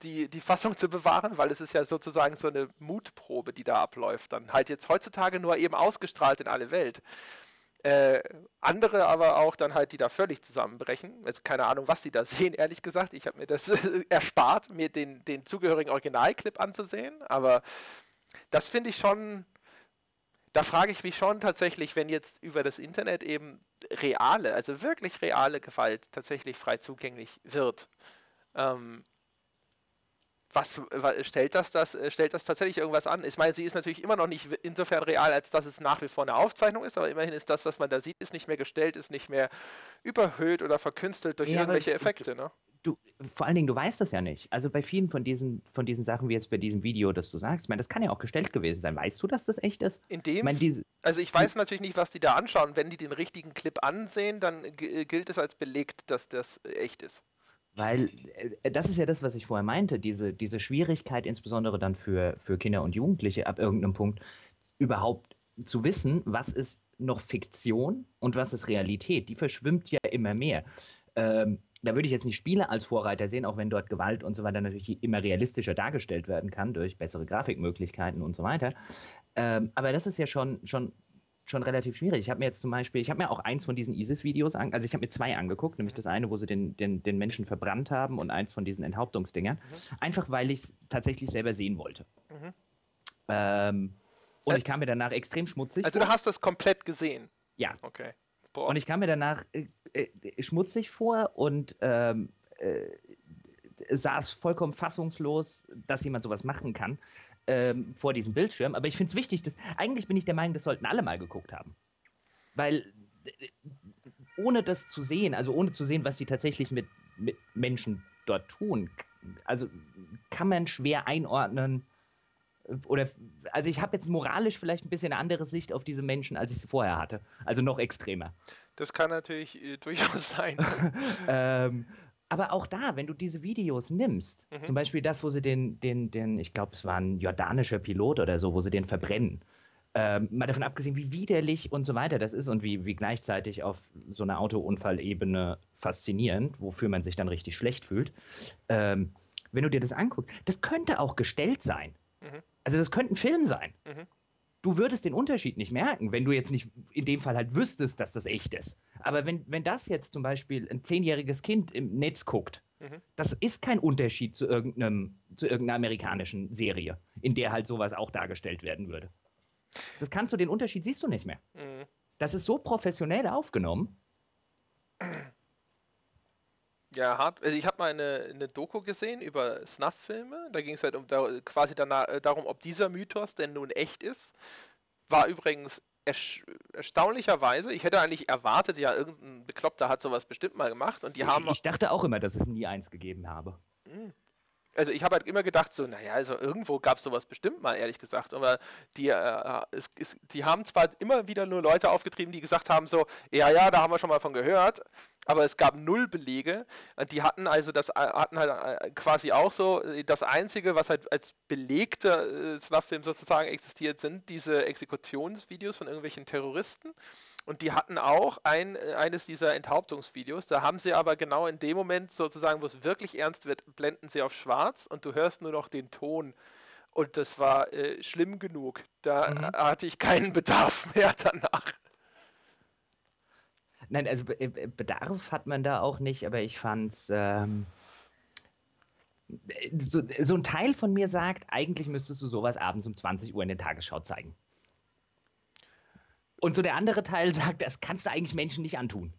die, die Fassung zu bewahren, weil es ist ja sozusagen so eine Mutprobe, die da abläuft. Dann halt jetzt heutzutage nur eben ausgestrahlt in alle Welt. Äh, andere aber auch dann halt, die da völlig zusammenbrechen. Jetzt keine Ahnung, was sie da sehen, ehrlich gesagt. Ich habe mir das erspart, mir den, den zugehörigen Originalclip anzusehen. Aber das finde ich schon, da frage ich mich schon tatsächlich, wenn jetzt über das Internet eben reale, also wirklich reale Gewalt tatsächlich frei zugänglich wird. Ähm, was, was, stellt das, das äh, stellt das tatsächlich irgendwas an? Ich meine, sie ist natürlich immer noch nicht insofern real, als dass es nach wie vor eine Aufzeichnung ist, aber immerhin ist das, was man da sieht, ist nicht mehr gestellt, ist nicht mehr überhöht oder verkünstelt durch ja, irgendwelche Effekte, ne? Du, vor allen Dingen, du weißt das ja nicht. Also bei vielen von diesen, von diesen Sachen, wie jetzt bei diesem Video, das du sagst, ich meine, das kann ja auch gestellt gewesen sein. Weißt du, dass das echt ist? In dem, ich meine, diese, also ich weiß natürlich nicht, was die da anschauen. Wenn die den richtigen Clip ansehen, dann gilt es als belegt, dass das echt ist. Weil äh, das ist ja das, was ich vorher meinte, diese, diese Schwierigkeit, insbesondere dann für, für Kinder und Jugendliche ab irgendeinem Punkt, überhaupt zu wissen, was ist noch Fiktion und was ist Realität. Die verschwimmt ja immer mehr. Ähm, da würde ich jetzt nicht Spiele als Vorreiter sehen, auch wenn dort Gewalt und so weiter natürlich immer realistischer dargestellt werden kann durch bessere Grafikmöglichkeiten und so weiter. Ähm, aber das ist ja schon, schon schon relativ schwierig. Ich habe mir jetzt zum Beispiel, ich habe mir auch eins von diesen ISIS-Videos an, also ich habe mir zwei angeguckt, nämlich das eine, wo sie den, den, den Menschen verbrannt haben und eins von diesen Enthauptungsdingern. Mhm. Einfach weil ich es tatsächlich selber sehen wollte. Mhm. Ähm, und äh, ich kam mir danach extrem schmutzig. Also vor. du hast das komplett gesehen? Ja. Okay. Boah. Und ich kam mir danach äh, äh, schmutzig vor und ähm, äh, saß vollkommen fassungslos, dass jemand sowas machen kann ähm, vor diesem Bildschirm. Aber ich finde es wichtig, dass eigentlich bin ich der Meinung, das sollten alle mal geguckt haben. Weil ohne das zu sehen, also ohne zu sehen, was sie tatsächlich mit, mit Menschen dort tun, also kann man schwer einordnen. Oder, also ich habe jetzt moralisch vielleicht ein bisschen eine andere Sicht auf diese Menschen, als ich sie vorher hatte. Also noch extremer. Das kann natürlich äh, durchaus sein. ähm, aber auch da, wenn du diese Videos nimmst, mhm. zum Beispiel das, wo sie den, den, den ich glaube, es war ein jordanischer Pilot oder so, wo sie den verbrennen. Ähm, mal davon abgesehen, wie widerlich und so weiter das ist und wie, wie gleichzeitig auf so einer Autounfallebene faszinierend, wofür man sich dann richtig schlecht fühlt. Ähm, wenn du dir das anguckst, das könnte auch gestellt sein. Mhm. Also das könnte ein Film sein. Mhm. Du würdest den Unterschied nicht merken, wenn du jetzt nicht in dem Fall halt wüsstest, dass das echt ist. Aber wenn, wenn das jetzt zum Beispiel ein zehnjähriges Kind im Netz guckt, mhm. das ist kein Unterschied zu, irgendeinem, zu irgendeiner amerikanischen Serie, in der halt sowas auch dargestellt werden würde. Das kannst du, den Unterschied siehst du nicht mehr. Mhm. Das ist so professionell aufgenommen. Ja, hart. Also ich habe mal eine, eine Doku gesehen über Snuff-Filme. Da ging es halt um da, quasi danach, äh, darum, ob dieser Mythos denn nun echt ist. War übrigens erstaunlicherweise, ich hätte eigentlich erwartet, ja, irgendein Bekloppter hat sowas bestimmt mal gemacht und die ich, haben. Ich dachte auch immer, dass es nie eins gegeben habe. Hm also ich habe halt immer gedacht, so, naja, also irgendwo gab es sowas bestimmt mal, ehrlich gesagt. Aber die, äh, es, es, die haben zwar immer wieder nur Leute aufgetrieben, die gesagt haben, so, ja, ja, da haben wir schon mal von gehört, aber es gab null Belege. Die hatten also das äh, hatten halt äh, quasi auch so, äh, das Einzige, was halt als belegter äh, Snuff-Film sozusagen existiert, sind diese Exekutionsvideos von irgendwelchen Terroristen. Und die hatten auch ein, äh, eines dieser Enthauptungsvideos. Da haben sie aber genau in dem Moment sozusagen, wo es wirklich ernst wird, blenden sie auf schwarz und du hörst nur noch den Ton. Und das war äh, schlimm genug. Da mhm. hatte ich keinen Bedarf mehr danach. Nein, also Be äh, Bedarf hat man da auch nicht, aber ich fand's. Ähm so, so, ein Teil von mir sagt, eigentlich müsstest du sowas abends um 20 Uhr in der Tagesschau zeigen. Und so der andere Teil sagt, das kannst du eigentlich Menschen nicht antun.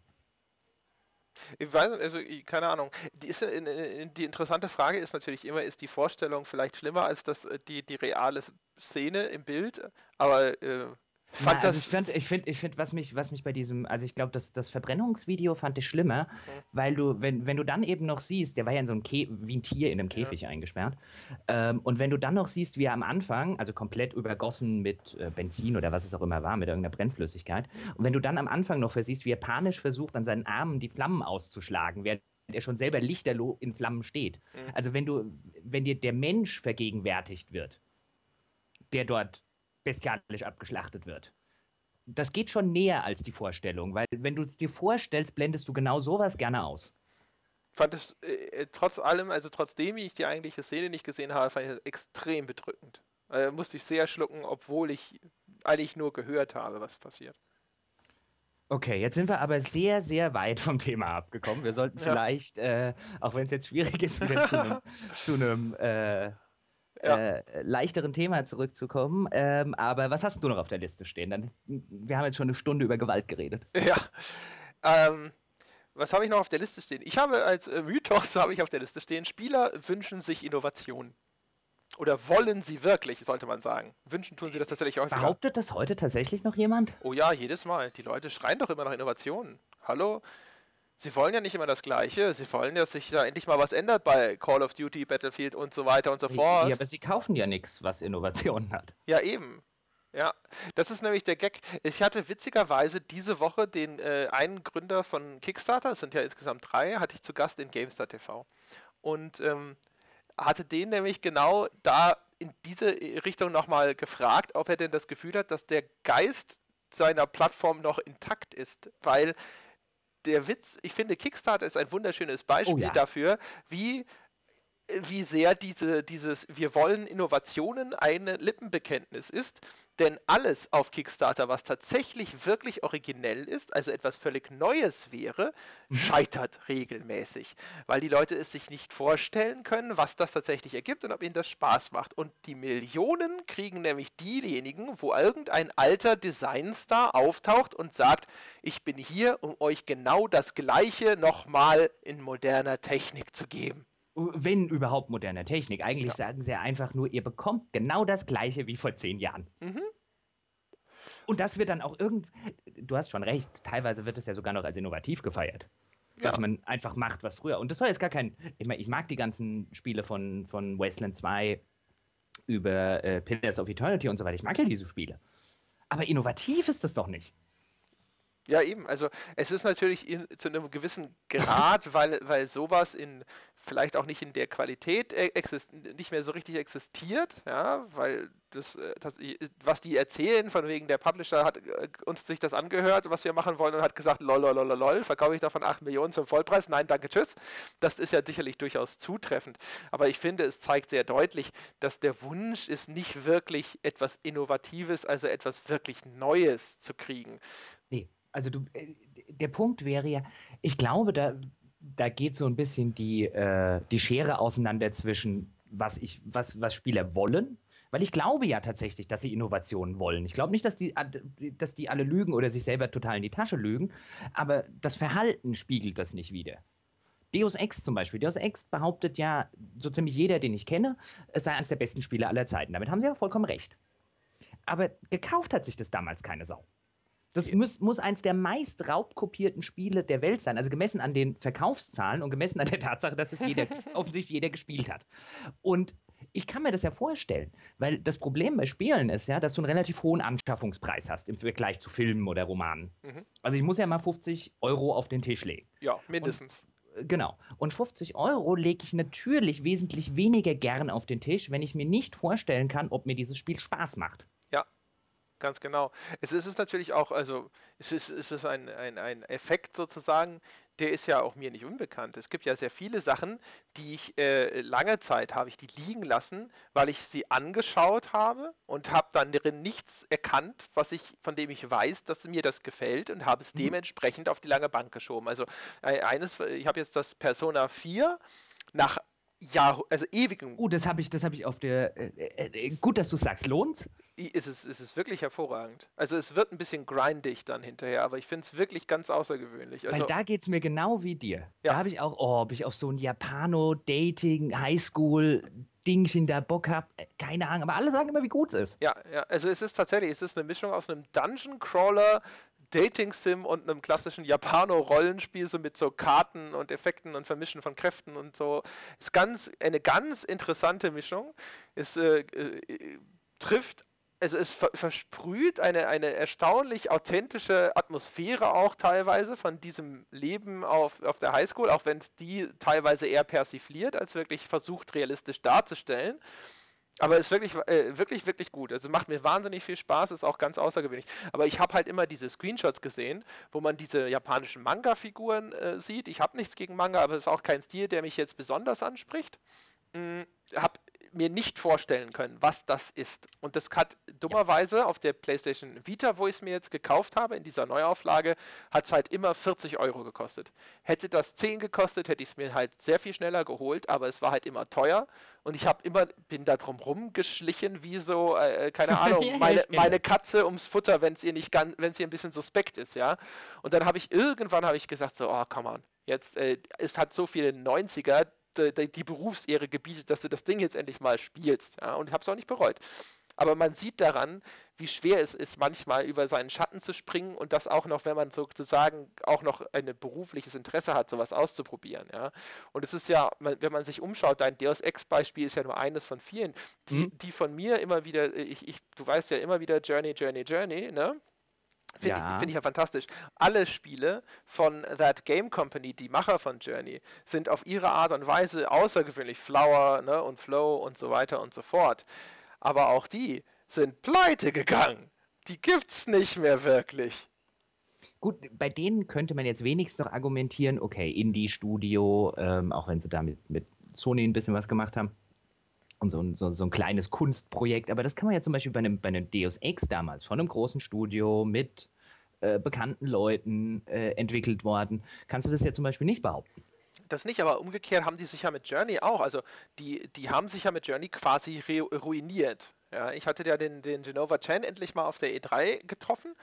Ich weiß nicht, also keine Ahnung. Die, ist, die, interessante Frage ist natürlich immer, ist die Vorstellung vielleicht schlimmer als das, äh, die, die reale Szene im Bild? Aber äh, Fand Na, also ich finde, ich find, ich find, was, mich, was mich bei diesem, also ich glaube, das, das Verbrennungsvideo fand ich schlimmer, mhm. weil du, wenn, wenn du dann eben noch siehst, der war ja in so einem Kä wie ein Tier in einem Käfig ja. eingesperrt, ähm, und wenn du dann noch siehst, wie er am Anfang, also komplett übergossen mit äh, Benzin oder was es auch immer war, mit irgendeiner Brennflüssigkeit, und wenn du dann am Anfang noch versiehst, wie er panisch versucht, an seinen Armen die Flammen auszuschlagen, während er schon selber lichterloh in Flammen steht. Mhm. Also wenn du, wenn dir der Mensch vergegenwärtigt wird, der dort bestialisch abgeschlachtet wird. Das geht schon näher als die Vorstellung, weil wenn du es dir vorstellst, blendest du genau sowas gerne aus. Fand es äh, trotz allem, also trotzdem ich die eigentliche Szene nicht gesehen habe, fand ich das extrem bedrückend. Also, musste ich sehr schlucken, obwohl ich eigentlich nur gehört habe, was passiert. Okay, jetzt sind wir aber sehr, sehr weit vom Thema abgekommen. Wir sollten ja. vielleicht, äh, auch wenn es jetzt schwierig ist, wieder zu einem, zu einem äh, ja. äh, leichteren Thema zurückzukommen. Ähm, aber was hast du noch auf der Liste stehen? Dann, wir haben jetzt schon eine Stunde über Gewalt geredet. Ja. Ähm, was habe ich noch auf der Liste stehen? Ich habe als äh, Mythos habe ich auf der Liste stehen: Spieler wünschen sich Innovation. Oder wollen sie wirklich, sollte man sagen. Wünschen tun sie das tatsächlich häufiger. Behauptet das heute tatsächlich noch jemand? Oh ja, jedes Mal. Die Leute schreien doch immer nach Innovationen. Hallo? Sie wollen ja nicht immer das Gleiche. Sie wollen, dass sich da endlich mal was ändert bei Call of Duty, Battlefield und so weiter und so fort. Ja, aber sie kaufen ja nichts, was Innovationen hat. Ja, eben. Ja, das ist nämlich der Gag. Ich hatte witzigerweise diese Woche den äh, einen Gründer von Kickstarter, es sind ja insgesamt drei, hatte ich zu Gast in GameStar TV. Und ähm, hatte den nämlich genau da in diese Richtung nochmal gefragt, ob er denn das Gefühl hat, dass der Geist seiner Plattform noch intakt ist. Weil der Witz, ich finde, Kickstarter ist ein wunderschönes Beispiel oh ja. dafür, wie wie sehr diese, dieses Wir wollen Innovationen ein Lippenbekenntnis ist. Denn alles auf Kickstarter, was tatsächlich wirklich originell ist, also etwas völlig Neues wäre, mhm. scheitert regelmäßig. Weil die Leute es sich nicht vorstellen können, was das tatsächlich ergibt und ob ihnen das Spaß macht. Und die Millionen kriegen nämlich diejenigen, wo irgendein alter Designstar auftaucht und sagt, ich bin hier, um euch genau das Gleiche nochmal in moderner Technik zu geben wenn überhaupt moderne Technik. Eigentlich ja. sagen sie einfach nur, ihr bekommt genau das gleiche wie vor zehn Jahren. Mhm. Und das wird dann auch irgend. du hast schon recht, teilweise wird es ja sogar noch als innovativ gefeiert. Dass ja. man einfach macht, was früher. Und das soll jetzt gar kein. Ich meine, ich mag die ganzen Spiele von, von Wasteland 2 über äh, Pillars of Eternity und so weiter. Ich mag ja diese Spiele. Aber innovativ ist das doch nicht. Ja, eben. Also es ist natürlich in, zu einem gewissen Grad, weil, weil sowas in vielleicht auch nicht in der Qualität e, nicht mehr so richtig existiert, ja, weil das, äh, das, was die erzählen, von wegen der Publisher hat äh, uns sich das angehört, was wir machen wollen und hat gesagt, lol, lol, lol, lol, verkaufe ich davon 8 Millionen zum Vollpreis? Nein, danke, tschüss. Das ist ja sicherlich durchaus zutreffend. Aber ich finde, es zeigt sehr deutlich, dass der Wunsch ist, nicht wirklich etwas Innovatives, also etwas wirklich Neues zu kriegen. Nee, also du, äh, der Punkt wäre ja, ich glaube, da, da geht so ein bisschen die, äh, die Schere auseinander zwischen, was, ich, was, was Spieler wollen. Weil ich glaube ja tatsächlich, dass sie Innovationen wollen. Ich glaube nicht, dass die, dass die alle lügen oder sich selber total in die Tasche lügen, aber das Verhalten spiegelt das nicht wieder. Deus Ex zum Beispiel. Deus Ex behauptet ja so ziemlich jeder, den ich kenne, es sei eines der besten Spiele aller Zeiten. Damit haben sie ja vollkommen recht. Aber gekauft hat sich das damals keine Sau. Das muss, muss eins der meist raubkopierten Spiele der Welt sein. Also gemessen an den Verkaufszahlen und gemessen an der Tatsache, dass es jeder, offensichtlich jeder gespielt hat. Und ich kann mir das ja vorstellen, weil das Problem bei Spielen ist ja, dass du einen relativ hohen Anschaffungspreis hast im Vergleich zu Filmen oder Romanen. Mhm. Also ich muss ja mal 50 Euro auf den Tisch legen. Ja, mindestens. Und, genau. Und 50 Euro lege ich natürlich wesentlich weniger gern auf den Tisch, wenn ich mir nicht vorstellen kann, ob mir dieses Spiel Spaß macht. Ganz genau. Es ist natürlich auch, also es ist, es ist ein, ein, ein Effekt sozusagen, der ist ja auch mir nicht unbekannt. Es gibt ja sehr viele Sachen, die ich äh, lange Zeit habe ich die liegen lassen, weil ich sie angeschaut habe und habe dann darin nichts erkannt, was ich, von dem ich weiß, dass mir das gefällt und habe es mhm. dementsprechend auf die lange Bank geschoben. Also äh, eines, ich habe jetzt das Persona 4 nach ja, also ewigem. Oh, das habe ich, das ich auf der. Äh, äh, gut, dass du sagst, lohnt. Ist es, ist es wirklich hervorragend. Also es wird ein bisschen grindig dann hinterher, aber ich finde es wirklich ganz außergewöhnlich. Also, Weil da geht es mir genau wie dir. Ja. Da habe ich auch, oh, ob ich auf so ein Japano-Dating, Highschool-Dingchen da Bock habe, äh, keine Ahnung, aber alle sagen immer, wie gut es ist. Ja, ja, also es ist tatsächlich, es ist eine Mischung aus einem Dungeon-Crawler, Dating-Sim und einem klassischen Japano-Rollenspiel, so mit so Karten und Effekten und Vermischen von Kräften und so. Ist ganz, eine ganz interessante Mischung. Es äh, äh, trifft also es versprüht eine, eine erstaunlich authentische Atmosphäre auch teilweise von diesem Leben auf, auf der Highschool, auch wenn es die teilweise eher persifliert, als wirklich versucht, realistisch darzustellen. Aber ist wirklich, äh, wirklich, wirklich gut. Also macht mir wahnsinnig viel Spaß, ist auch ganz außergewöhnlich. Aber ich habe halt immer diese Screenshots gesehen, wo man diese japanischen Manga-Figuren äh, sieht. Ich habe nichts gegen Manga, aber es ist auch kein Stil, der mich jetzt besonders anspricht. Hm, habe mir nicht vorstellen können, was das ist. Und das hat dummerweise auf der PlayStation Vita, wo ich es mir jetzt gekauft habe, in dieser Neuauflage, hat es halt immer 40 Euro gekostet. Hätte das 10 gekostet, hätte ich es mir halt sehr viel schneller geholt, aber es war halt immer teuer und ich habe immer, bin da drum rumgeschlichen, wie so, äh, äh keine Ahnung, meine, meine Katze ums Futter, wenn es ihr nicht ganz, wenn es ihr ein bisschen suspekt ist, ja. Und dann habe ich irgendwann habe ich gesagt, so, oh, come on, jetzt, äh, es hat so viele 90er, die, die Berufsehre gebietet, dass du das Ding jetzt endlich mal spielst. Ja, und ich habe es auch nicht bereut. Aber man sieht daran, wie schwer es ist, manchmal über seinen Schatten zu springen und das auch noch, wenn man sozusagen auch noch ein berufliches Interesse hat, sowas auszuprobieren. Ja? Und es ist ja, wenn man sich umschaut, dein Deus Ex-Beispiel ist ja nur eines von vielen, die, mhm. die von mir immer wieder, ich, ich, du weißt ja immer wieder Journey, Journey, Journey, ne? Finde ja. ich, find ich ja fantastisch. Alle Spiele von That Game Company, die Macher von Journey, sind auf ihre Art und Weise außergewöhnlich. Flower ne, und Flow und so weiter und so fort. Aber auch die sind pleite gegangen. Die gibt's nicht mehr wirklich. Gut, bei denen könnte man jetzt wenigstens noch argumentieren, okay, Indie-Studio, ähm, auch wenn sie damit mit Sony ein bisschen was gemacht haben und so ein, so, so ein kleines Kunstprojekt. Aber das kann man ja zum Beispiel bei einem, bei einem Deus Ex damals von einem großen Studio mit äh, bekannten Leuten äh, entwickelt worden. Kannst du das ja zum Beispiel nicht behaupten? Das nicht, aber umgekehrt haben die sich ja mit Journey auch. Also die, die haben sich ja mit Journey quasi ruiniert. Ja, ich hatte ja den, den Genova Chan endlich mal auf der E3 getroffen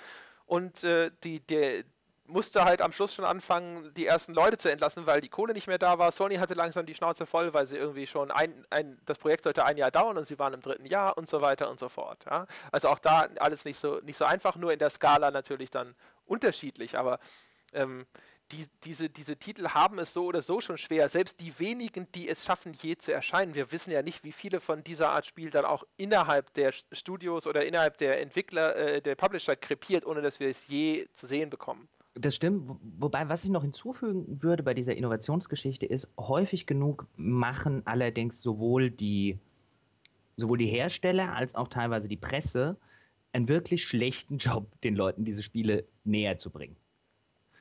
und äh, die, der, musste halt am Schluss schon anfangen, die ersten Leute zu entlassen, weil die Kohle nicht mehr da war. Sony hatte langsam die Schnauze voll, weil sie irgendwie schon ein, ein das Projekt sollte ein Jahr dauern und sie waren im dritten Jahr und so weiter und so fort. Ja? Also auch da alles nicht so, nicht so einfach, nur in der Skala natürlich dann unterschiedlich, aber ähm, die, diese, diese Titel haben es so oder so schon schwer. Selbst die wenigen, die es schaffen, je zu erscheinen. Wir wissen ja nicht, wie viele von dieser Art Spiel dann auch innerhalb der Studios oder innerhalb der Entwickler, äh, der Publisher krepiert, ohne dass wir es je zu sehen bekommen. Das stimmt. Wobei, was ich noch hinzufügen würde bei dieser Innovationsgeschichte ist, häufig genug machen allerdings sowohl die, sowohl die Hersteller als auch teilweise die Presse einen wirklich schlechten Job, den Leuten diese Spiele näher zu bringen.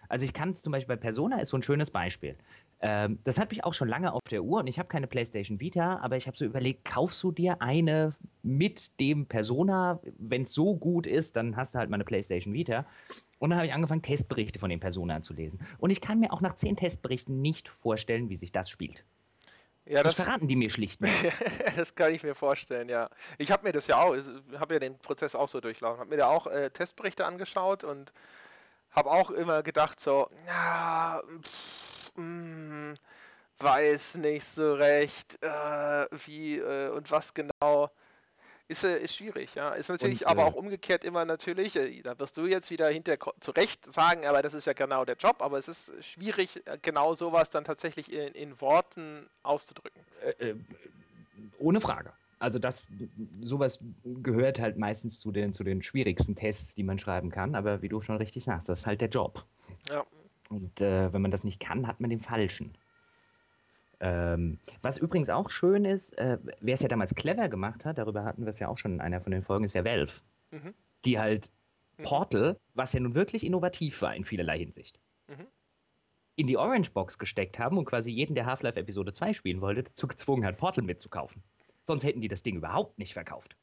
Also ich kann es zum Beispiel bei Persona ist so ein schönes Beispiel. Ähm, das hat mich auch schon lange auf der Uhr und ich habe keine PlayStation Vita, aber ich habe so überlegt, kaufst du dir eine mit dem Persona? Wenn es so gut ist, dann hast du halt mal eine PlayStation Vita. Und dann habe ich angefangen, Testberichte von den Persona zu lesen. Und ich kann mir auch nach zehn Testberichten nicht vorstellen, wie sich das spielt. Ja, das, das, verraten die mir schlicht nicht. das kann ich mir vorstellen, ja. Ich habe mir das ja auch, ich habe ja den Prozess auch so durchlaufen, habe mir da auch äh, Testberichte angeschaut und habe auch immer gedacht so, ja, pff, mh, mm, weiß nicht so recht, äh, wie äh, und was genau. Ist, äh, ist schwierig, ja. Ist natürlich und, aber äh, auch umgekehrt immer natürlich, äh, da wirst du jetzt wieder hinter zurecht sagen, aber das ist ja genau der Job, aber es ist schwierig, äh, genau sowas dann tatsächlich in, in Worten auszudrücken. ohne Frage. Also das, sowas gehört halt meistens zu den, zu den schwierigsten Tests, die man schreiben kann. Aber wie du schon richtig sagst, das ist halt der Job. Ja. Und äh, wenn man das nicht kann, hat man den falschen. Ähm, was übrigens auch schön ist, äh, wer es ja damals clever gemacht hat, darüber hatten wir es ja auch schon in einer von den Folgen, ist ja Valve. Mhm. Die halt mhm. Portal, was ja nun wirklich innovativ war in vielerlei Hinsicht, mhm. in die Orange Box gesteckt haben und quasi jeden, der Half-Life Episode 2 spielen wollte, dazu gezwungen hat, Portal mitzukaufen. Sonst hätten die das Ding überhaupt nicht verkauft.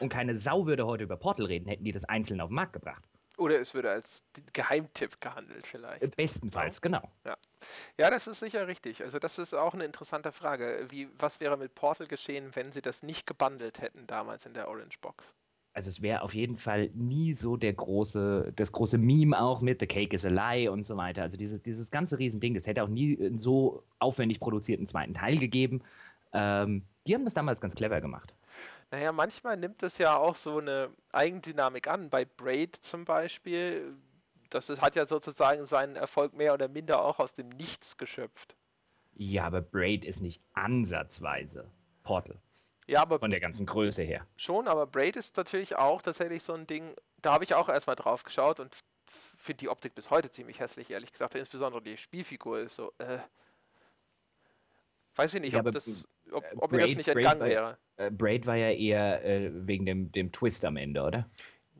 Und keine Sau würde heute über Portal reden, hätten die das einzeln auf den Markt gebracht. Oder es würde als Geheimtipp gehandelt vielleicht. Bestenfalls, genau. Ja. ja, das ist sicher richtig. Also das ist auch eine interessante Frage. Wie, was wäre mit Portal geschehen, wenn sie das nicht gebundelt hätten damals in der Orange Box? Also es wäre auf jeden Fall nie so der große, das große Meme auch mit The Cake is a Lie und so weiter. Also dieses, dieses ganze Riesending, das hätte auch nie einen so aufwendig produzierten zweiten Teil gegeben. Ähm, die haben das damals ganz clever gemacht. Naja, manchmal nimmt es ja auch so eine Eigendynamik an. Bei Braid zum Beispiel, das hat ja sozusagen seinen Erfolg mehr oder minder auch aus dem Nichts geschöpft. Ja, aber Braid ist nicht ansatzweise Portal. Ja, aber von der ganzen Größe her. Schon, aber Braid ist natürlich auch tatsächlich so ein Ding, da habe ich auch erstmal drauf geschaut und finde die Optik bis heute ziemlich hässlich, ehrlich gesagt. Insbesondere die Spielfigur ist so, äh, Weiß ich nicht, ja, ob, das, ob, äh, ob Braid, mir das nicht entgangen Braid wäre. War, äh, Braid war ja eher äh, wegen dem, dem Twist am Ende, oder?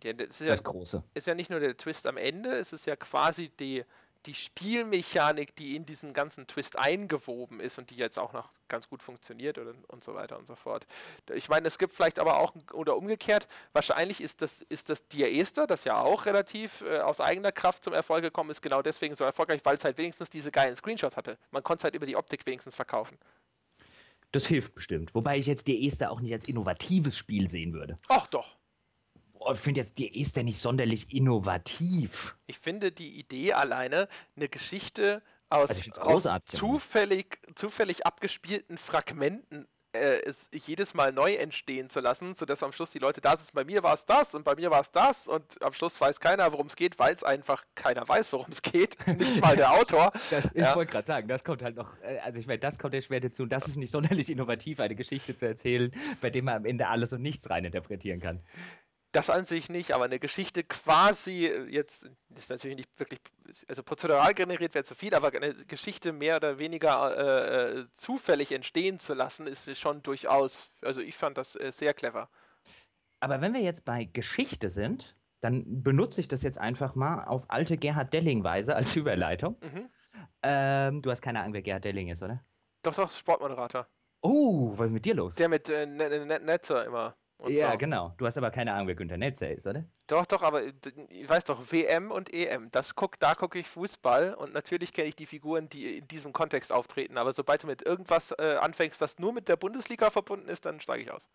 Ja, das ist ja, das Große. Ist ja nicht nur der Twist am Ende, es ist ja quasi die, die Spielmechanik, die in diesen ganzen Twist eingewoben ist und die jetzt auch noch ganz gut funktioniert oder, und so weiter und so fort. Ich meine, es gibt vielleicht aber auch, oder umgekehrt, wahrscheinlich ist das, ist das Dear Esther, das ja auch relativ äh, aus eigener Kraft zum Erfolg gekommen ist, genau deswegen so erfolgreich, weil es halt wenigstens diese geilen Screenshots hatte. Man konnte es halt über die Optik wenigstens verkaufen. Das hilft bestimmt. Wobei ich jetzt Dear Esther auch nicht als innovatives Spiel sehen würde. Ach doch ich finde jetzt, die ja nicht sonderlich innovativ. Ich finde die Idee alleine, eine Geschichte aus, also aus zufällig, zufällig abgespielten Fragmenten äh, es jedes Mal neu entstehen zu lassen, sodass am Schluss die Leute da sind, bei mir war es das und bei mir war es das und am Schluss weiß keiner, worum es geht, weil es einfach keiner weiß, worum es geht, nicht mal der Autor. Das, ich ja. wollte gerade sagen, das kommt halt noch, äh, also ich meine, das kommt ja schwer dazu und das ist nicht sonderlich innovativ, eine Geschichte zu erzählen, bei dem man am Ende alles und nichts reininterpretieren kann. Das an sich nicht, aber eine Geschichte quasi, äh, jetzt ist natürlich nicht wirklich, also prozedural generiert wäre zu viel, aber eine Geschichte mehr oder weniger äh, äh, zufällig entstehen zu lassen, ist schon durchaus, also ich fand das äh, sehr clever. Aber wenn wir jetzt bei Geschichte sind, dann benutze ich das jetzt einfach mal auf alte Gerhard Delling-Weise als Überleitung. Mhm. Ähm, du hast keine Ahnung, wer Gerhard Delling ist, oder? Doch, doch, Sportmoderator. Oh, was ist mit dir los? Der mit äh, Netzer immer. Ja, so. genau. Du hast aber keine Ahnung, wer Günther Netzer ist, oder? Doch, doch, aber ich weiß doch, WM und EM, das guck, da gucke ich Fußball und natürlich kenne ich die Figuren, die in diesem Kontext auftreten, aber sobald du mit irgendwas äh, anfängst, was nur mit der Bundesliga verbunden ist, dann steige ich aus.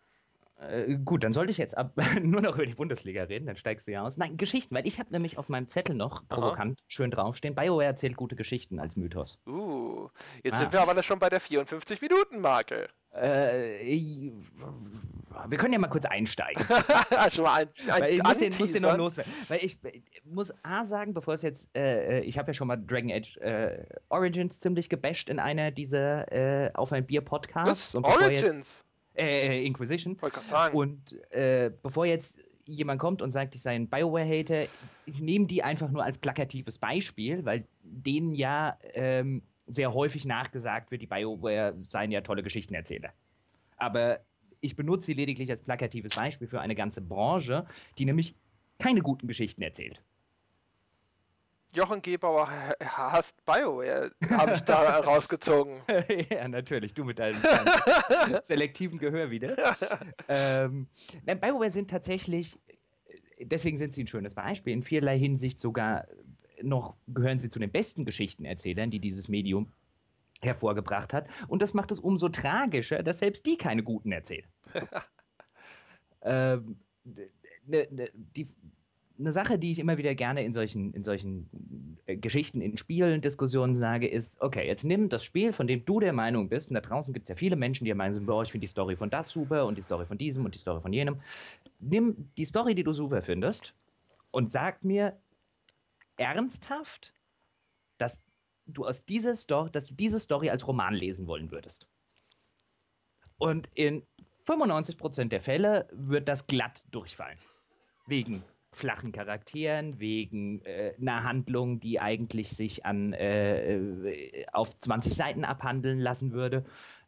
Äh, gut, dann sollte ich jetzt ab, nur noch über die Bundesliga reden, dann steigst du ja aus. Nein, Geschichten, weil ich habe nämlich auf meinem Zettel noch provokant Aha. schön draufstehen, BioWare erzählt gute Geschichten als Mythos. Uh, jetzt ah. sind wir aber schon bei der 54-Minuten-Marke. Äh, wir können ja mal kurz einsteigen. schon mal ein, ein Weil ich muss den, muss den noch loswerden. Weil ich, ich, muss A sagen, bevor es jetzt, äh, äh ich habe ja schon mal Dragon Age äh, Origins ziemlich gebasht in einer dieser äh, Auf ein Bier Podcasts. Origins? Äh, äh, Inquisition. Wollte gerade sagen. Und äh, bevor jetzt jemand kommt und sagt, ich sei ein Bioware-Hater, ich nehme die einfach nur als plakatives Beispiel, weil denen ja ähm, sehr häufig nachgesagt wird, die Bioware seien ja tolle Geschichtenerzähler. Aber ich benutze sie lediglich als plakatives Beispiel für eine ganze Branche, die nämlich keine guten Geschichten erzählt. Jochen Gebauer hasst BioWare, habe ich da rausgezogen. ja, natürlich, du mit deinem, selektiven Gehör wieder. ähm, nein, BioWare sind tatsächlich, deswegen sind sie ein schönes Beispiel, in vielerlei Hinsicht sogar noch gehören sie zu den besten Geschichtenerzählern, die dieses Medium hervorgebracht hat. Und das macht es umso tragischer, dass selbst die keine guten erzählen. ähm, ne, ne, die, eine Sache, die ich immer wieder gerne in solchen, in solchen äh, Geschichten, in Spielen, Diskussionen sage, ist, okay, jetzt nimm das Spiel, von dem du der Meinung bist, und da draußen gibt es ja viele Menschen, die sind, boah, ich finde die Story von das super und die Story von diesem und die Story von jenem. Nimm die Story, die du super findest, und sag mir ernsthaft, dass du aus dieser Story, dass du diese Story als Roman lesen wollen würdest. Und in 95% der Fälle wird das glatt durchfallen. Wegen flachen Charakteren, wegen äh, einer Handlung, die eigentlich sich an äh, äh auf 20 Seiten abhandeln lassen würde.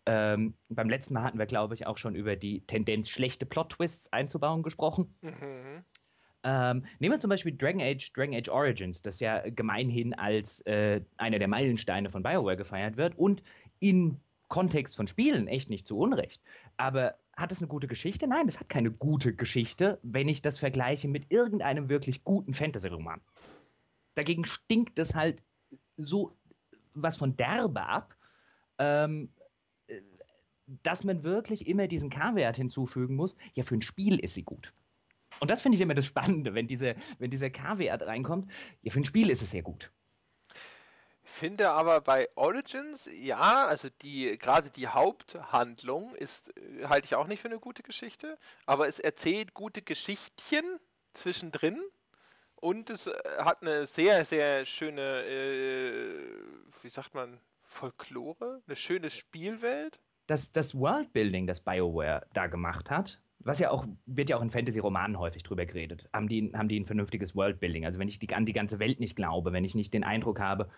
Ähm, beim letzten Mal hatten wir, glaube ich, auch schon über die Tendenz, schlechte Plot-Twists einzubauen gesprochen. Mhm. Ähm, nehmen wir zum Beispiel Dragon Age, Dragon Age Origins, das ja gemeinhin als äh, einer der Meilensteine von BioWare gefeiert wird und in Kontext von Spielen echt nicht zu Unrecht. Aber hat es eine gute Geschichte? Nein, das hat keine gute Geschichte, wenn ich das vergleiche mit irgendeinem wirklich guten Fantasy-Roman. Dagegen stinkt es halt so was von derbe ab, ähm, dass man wirklich immer diesen K-Wert hinzufügen muss. Ja, für ein Spiel ist sie gut. Und das finde ich immer das Spannende, wenn, diese, wenn dieser K-Wert reinkommt. Ja, für ein Spiel ist es sehr gut finde aber bei Origins, ja, also die gerade die Haupthandlung ist, äh, halte ich auch nicht für eine gute Geschichte, aber es erzählt gute Geschichtchen zwischendrin und es äh, hat eine sehr, sehr schöne, äh, wie sagt man, Folklore, eine schöne Spielwelt. Das, das Worldbuilding, das BioWare da gemacht hat, was ja auch, wird ja auch in Fantasy-Romanen häufig drüber geredet, haben die, haben die ein vernünftiges Worldbuilding. Also wenn ich die, an die ganze Welt nicht glaube, wenn ich nicht den Eindruck habe,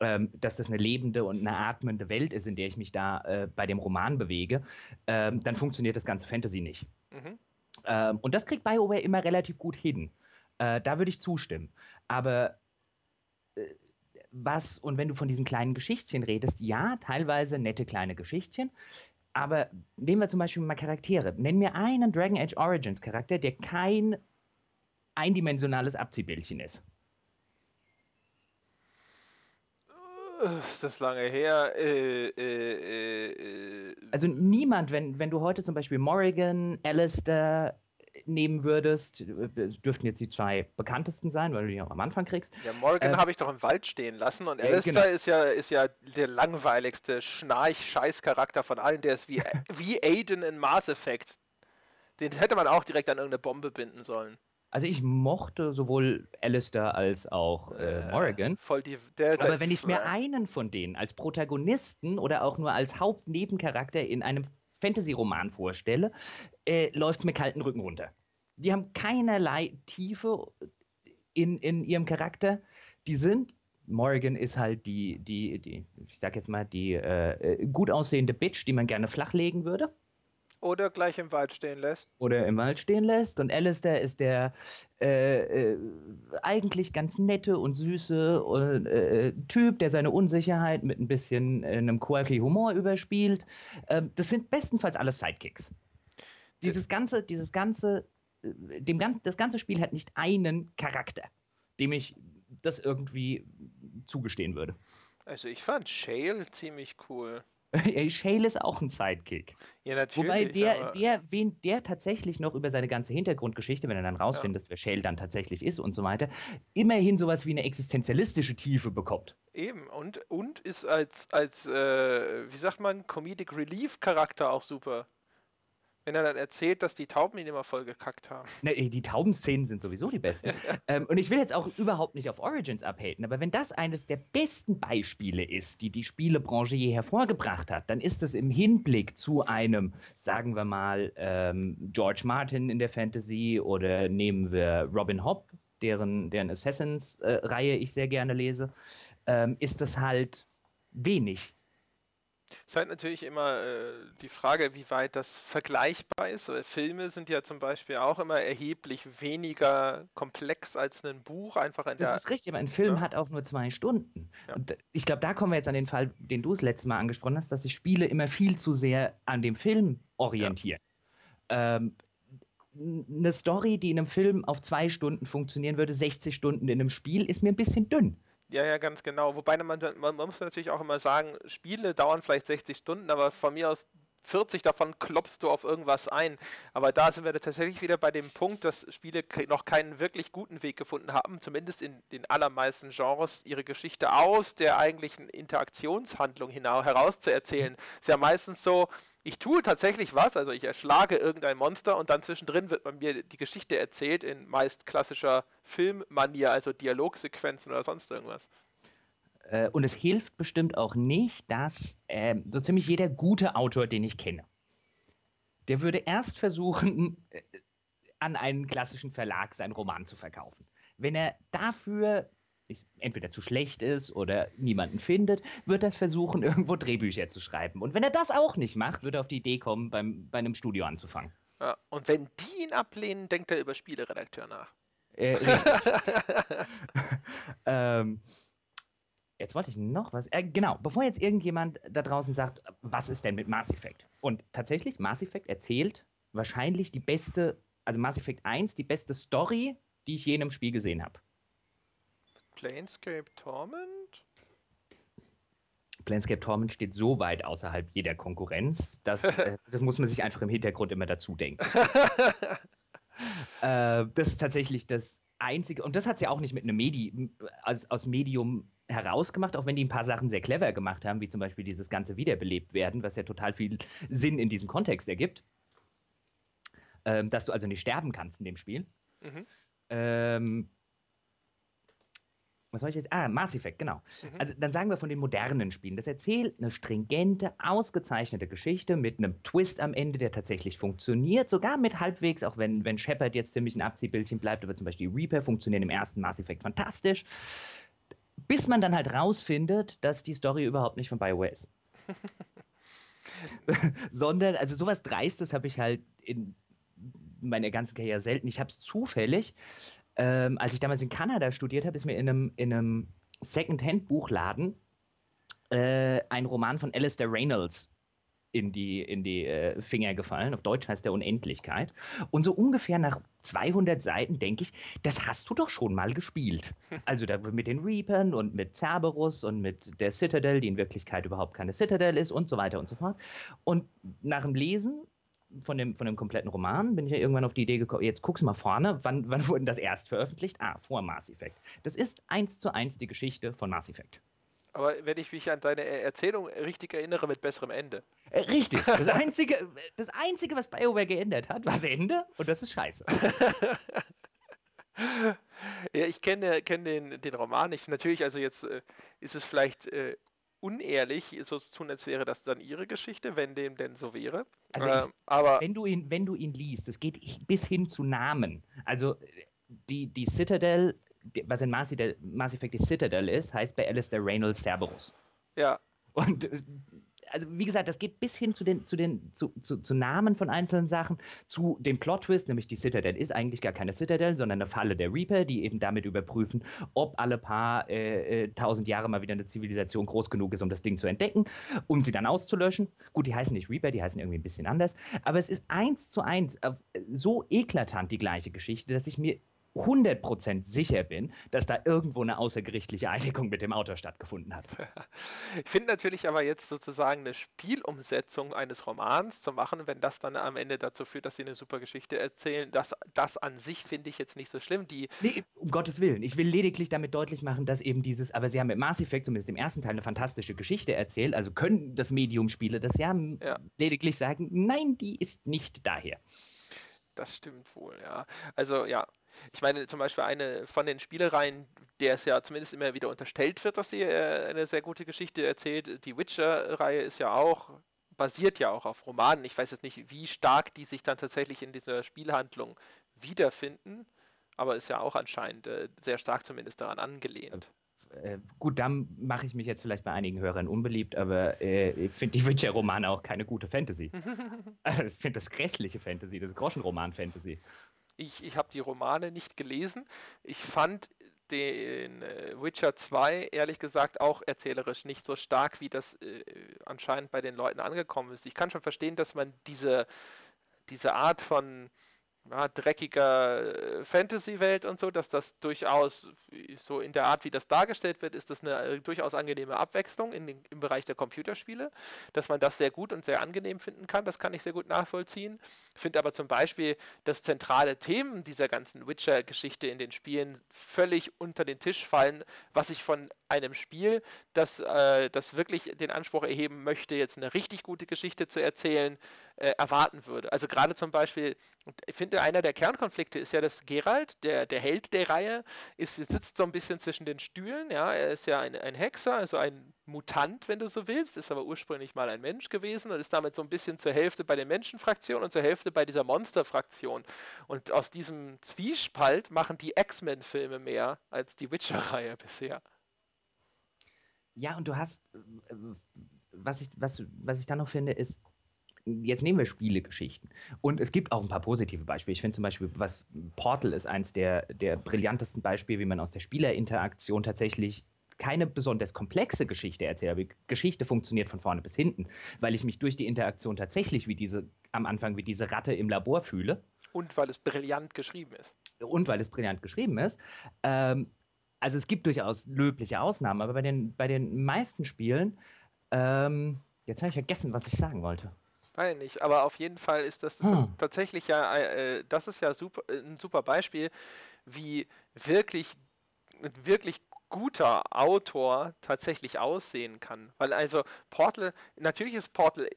ähm, dass das eine lebende und eine atmende Welt ist, in der ich mich da äh, bei dem Roman bewege, ähm, dann funktioniert das ganze Fantasy nicht. Mhm. Ähm, und das kriegt BioWare immer relativ gut hin. Äh, da würde ich zustimmen. Aber äh, was, und wenn du von diesen kleinen Geschichtchen redest, ja, teilweise nette kleine Geschichtchen, aber nehmen wir zum Beispiel mal Charaktere. Nenn mir einen Dragon Age Origins Charakter, der kein eindimensionales Abziehbildchen ist. Das ist lange her. Äh, äh, äh, also niemand, wenn, wenn du heute zum Beispiel Morrigan, Alistair nehmen würdest, äh, dürften jetzt die zwei bekanntesten sein, weil du die auch am Anfang kriegst. Ja, Morgan äh, habe ich doch im Wald stehen lassen und Alistair genau. ist, ja, ist ja der langweiligste Schnarch-Scheiß-Charakter von allen. Der ist wie, wie Aiden in Mass Effect. Den hätte man auch direkt an irgendeine Bombe binden sollen. Also ich mochte sowohl Alistair als auch äh, Morrigan. Voll die, der, der, Aber wenn ich mir einen von denen als Protagonisten oder auch nur als Hauptnebencharakter in einem Fantasy-Roman vorstelle, äh, läuft es mir kalten Rücken runter. Die haben keinerlei Tiefe in, in ihrem Charakter. Die sind Morrigan ist halt die, die, die, ich sag jetzt mal, die äh, gut aussehende Bitch, die man gerne flachlegen würde. Oder gleich im Wald stehen lässt. Oder im Wald stehen lässt. Und Alistair ist der äh, äh, eigentlich ganz nette und süße äh, Typ, der seine Unsicherheit mit ein bisschen äh, einem quirky Humor überspielt. Ähm, das sind bestenfalls alles Sidekicks. Dieses ganze, dieses ganze, äh, dem gan das ganze Spiel hat nicht einen Charakter, dem ich das irgendwie zugestehen würde. Also ich fand Shale ziemlich cool. Shale ist auch ein Sidekick. Ja, natürlich. Wobei der, der, wen der tatsächlich noch über seine ganze Hintergrundgeschichte, wenn er dann rausfindet, ja. wer Shale dann tatsächlich ist und so weiter, immerhin sowas wie eine existenzialistische Tiefe bekommt. Eben, und, und ist als, als äh, wie sagt man, Comedic Relief Charakter auch super. Wenn er dann erzählt, dass die Tauben ihn immer voll gekackt haben. Ne, die Taubenszenen sind sowieso die besten. ähm, und ich will jetzt auch überhaupt nicht auf Origins abhaten, aber wenn das eines der besten Beispiele ist, die die Spielebranche je hervorgebracht hat, dann ist es im Hinblick zu einem, sagen wir mal, ähm, George Martin in der Fantasy oder nehmen wir Robin Hobb, deren, deren Assassins-Reihe äh, ich sehr gerne lese, ähm, ist das halt wenig. Es ist halt natürlich immer äh, die Frage, wie weit das vergleichbar ist. Weil Filme sind ja zum Beispiel auch immer erheblich weniger komplex als ein Buch. Einfach in das ist richtig, aber ein Film ja. hat auch nur zwei Stunden. Ja. Und ich glaube, da kommen wir jetzt an den Fall, den du das letzte Mal angesprochen hast, dass sich Spiele immer viel zu sehr an dem Film orientieren. Ja. Ähm, eine Story, die in einem Film auf zwei Stunden funktionieren würde, 60 Stunden in einem Spiel, ist mir ein bisschen dünn. Ja, ja, ganz genau. Wobei man, man, muss natürlich auch immer sagen, Spiele dauern vielleicht 60 Stunden, aber von mir aus 40 davon klopfst du auf irgendwas ein. Aber da sind wir tatsächlich wieder bei dem Punkt, dass Spiele noch keinen wirklich guten Weg gefunden haben, zumindest in den allermeisten Genres, ihre Geschichte aus der eigentlichen Interaktionshandlung hinaus herauszuerzählen. Ist ja meistens so, ich tue tatsächlich was, also ich erschlage irgendein Monster und dann zwischendrin wird man mir die Geschichte erzählt in meist klassischer Filmmanier, also Dialogsequenzen oder sonst irgendwas. Äh, und es hilft bestimmt auch nicht, dass äh, so ziemlich jeder gute Autor, den ich kenne, der würde erst versuchen, äh, an einen klassischen Verlag seinen Roman zu verkaufen. Wenn er dafür entweder zu schlecht ist oder niemanden findet, wird er versuchen, irgendwo Drehbücher zu schreiben. Und wenn er das auch nicht macht, wird er auf die Idee kommen, beim, bei einem Studio anzufangen. Ja, und wenn die ihn ablehnen, denkt er über Spieleredakteur nach. Äh, richtig. ähm, jetzt wollte ich noch was. Äh, genau, bevor jetzt irgendjemand da draußen sagt, was ist denn mit Mass Effect? Und tatsächlich, Mass Effect erzählt wahrscheinlich die beste, also Mass Effect 1, die beste Story, die ich je in einem Spiel gesehen habe. Planescape Torment? Planescape Torment steht so weit außerhalb jeder Konkurrenz, dass äh, das muss man sich einfach im Hintergrund immer dazu denken. äh, das ist tatsächlich das einzige, und das hat sie ja auch nicht mit einem Medi als, aus Medium herausgemacht, auch wenn die ein paar Sachen sehr clever gemacht haben, wie zum Beispiel dieses ganze Wiederbelebt werden, was ja total viel Sinn in diesem Kontext ergibt. Ähm, dass du also nicht sterben kannst in dem Spiel. Mhm. Ähm, was soll ich jetzt? Ah, Mass Effect, genau. Mhm. Also dann sagen wir von den modernen Spielen. Das erzählt eine stringente, ausgezeichnete Geschichte mit einem Twist am Ende, der tatsächlich funktioniert. Sogar mit halbwegs, auch wenn, wenn Shepard jetzt ziemlich ein Abziehbildchen bleibt, aber zum Beispiel Reaper funktionieren im ersten Mass Effect fantastisch. Bis man dann halt rausfindet, dass die Story überhaupt nicht von BioWare ist. Sondern, also sowas Dreistes habe ich halt in meiner ganzen Karriere selten. Ich habe es zufällig ähm, als ich damals in Kanada studiert habe, ist mir in einem, in einem Second-Hand-Buchladen äh, ein Roman von Alistair Reynolds in die, in die äh, Finger gefallen. Auf Deutsch heißt der Unendlichkeit. Und so ungefähr nach 200 Seiten denke ich, das hast du doch schon mal gespielt. Also da mit den Reapern und mit Cerberus und mit der Citadel, die in Wirklichkeit überhaupt keine Citadel ist und so weiter und so fort. Und nach dem Lesen von dem, von dem kompletten Roman bin ich ja irgendwann auf die Idee gekommen, jetzt guck's mal vorne, wann, wann wurde das erst veröffentlicht? Ah, vor Mass Effect. Das ist eins zu eins die Geschichte von Mass Effect. Aber wenn ich mich an deine Erzählung richtig erinnere, mit besserem Ende. Äh, richtig. Das Einzige, das Einzige, was BioWare geändert hat, war das Ende und das ist scheiße. ja, ich kenne, kenne den, den Roman nicht. Natürlich, also jetzt äh, ist es vielleicht äh, unehrlich, so zu tun, als wäre das dann ihre Geschichte, wenn dem denn so wäre. Also ich, aber wenn du ihn, wenn du ihn liest, es geht bis hin zu Namen. Also die, die Citadel, die, was in Mass, Effect die Citadel ist, heißt bei Alistair Reynolds Cerberus. Ja. Und äh, also wie gesagt, das geht bis hin zu den, zu den zu, zu, zu Namen von einzelnen Sachen, zu dem Plot-Twist, nämlich die Citadel ist eigentlich gar keine Citadel, sondern eine Falle der Reaper, die eben damit überprüfen, ob alle paar äh, äh, tausend Jahre mal wieder eine Zivilisation groß genug ist, um das Ding zu entdecken, um sie dann auszulöschen. Gut, die heißen nicht Reaper, die heißen irgendwie ein bisschen anders, aber es ist eins zu eins äh, so eklatant die gleiche Geschichte, dass ich mir 100% sicher bin, dass da irgendwo eine außergerichtliche Einigung mit dem Autor stattgefunden hat. Ich finde natürlich aber jetzt sozusagen eine Spielumsetzung eines Romans zu machen, wenn das dann am Ende dazu führt, dass sie eine super Geschichte erzählen, das, das an sich finde ich jetzt nicht so schlimm. Die nee, um Gottes Willen. Ich will lediglich damit deutlich machen, dass eben dieses, aber sie haben mit Mass Effect zumindest im ersten Teil eine fantastische Geschichte erzählt, also können das Medium-Spiele das ja, ja lediglich sagen, nein, die ist nicht daher. Das stimmt wohl, ja. Also ja, ich meine zum Beispiel eine von den Spielereien, der es ja zumindest immer wieder unterstellt wird, dass sie äh, eine sehr gute Geschichte erzählt. Die Witcher-Reihe ist ja auch, basiert ja auch auf Romanen. Ich weiß jetzt nicht, wie stark die sich dann tatsächlich in dieser Spielhandlung wiederfinden, aber ist ja auch anscheinend äh, sehr stark zumindest daran angelehnt äh, gut, dann mache ich mich jetzt vielleicht bei einigen Hörern unbeliebt, aber äh, ich finde die Witcher-Romane auch keine gute Fantasy. ich finde das grässliche Fantasy, das Groschenroman-Fantasy. Ich, ich habe die Romane nicht gelesen. Ich fand den äh, Witcher 2 ehrlich gesagt auch erzählerisch nicht so stark, wie das äh, anscheinend bei den Leuten angekommen ist. Ich kann schon verstehen, dass man diese, diese Art von ja, dreckiger äh, Fantasy-Welt und so, dass das durchaus so in der Art, wie das dargestellt wird, ist das eine äh, durchaus angenehme Abwechslung den, im Bereich der Computerspiele, dass man das sehr gut und sehr angenehm finden kann, das kann ich sehr gut nachvollziehen. Finde aber zum Beispiel das zentrale Themen dieser ganzen Witcher-Geschichte in den Spielen völlig unter den Tisch fallen, was ich von einem Spiel, das, äh, das wirklich den Anspruch erheben möchte, jetzt eine richtig gute Geschichte zu erzählen, äh, erwarten würde. Also gerade zum Beispiel, ich finde, einer der Kernkonflikte ist ja, dass Gerald, der, der Held der Reihe, ist, sitzt so ein bisschen zwischen den Stühlen. Ja, er ist ja ein, ein Hexer, also ein Mutant, wenn du so willst, ist aber ursprünglich mal ein Mensch gewesen und ist damit so ein bisschen zur Hälfte bei den Menschenfraktionen und zur Hälfte bei dieser Monsterfraktion. Und aus diesem Zwiespalt machen die X-Men-Filme mehr als die Witcher-Reihe bisher. Ja, und du hast, äh, was ich, was, was ich da noch finde, ist, jetzt nehmen wir Spielegeschichten. Und es gibt auch ein paar positive Beispiele. Ich finde zum Beispiel, was Portal ist eins der, der brillantesten Beispiele, wie man aus der Spielerinteraktion tatsächlich keine besonders komplexe Geschichte erzählt, aber die Geschichte funktioniert von vorne bis hinten, weil ich mich durch die Interaktion tatsächlich wie diese, am Anfang wie diese Ratte im Labor fühle. Und weil es brillant geschrieben ist. Und weil es brillant geschrieben ist. Ähm, also es gibt durchaus löbliche Ausnahmen, aber bei den, bei den meisten Spielen, ähm, jetzt habe ich vergessen, was ich sagen wollte. Weiß nicht, aber auf jeden Fall ist das hm. tatsächlich ja, äh, das ist ja super, äh, ein super Beispiel, wie wirklich, wirklich guter Autor tatsächlich aussehen kann. Weil also Portal, natürlich ist Portal,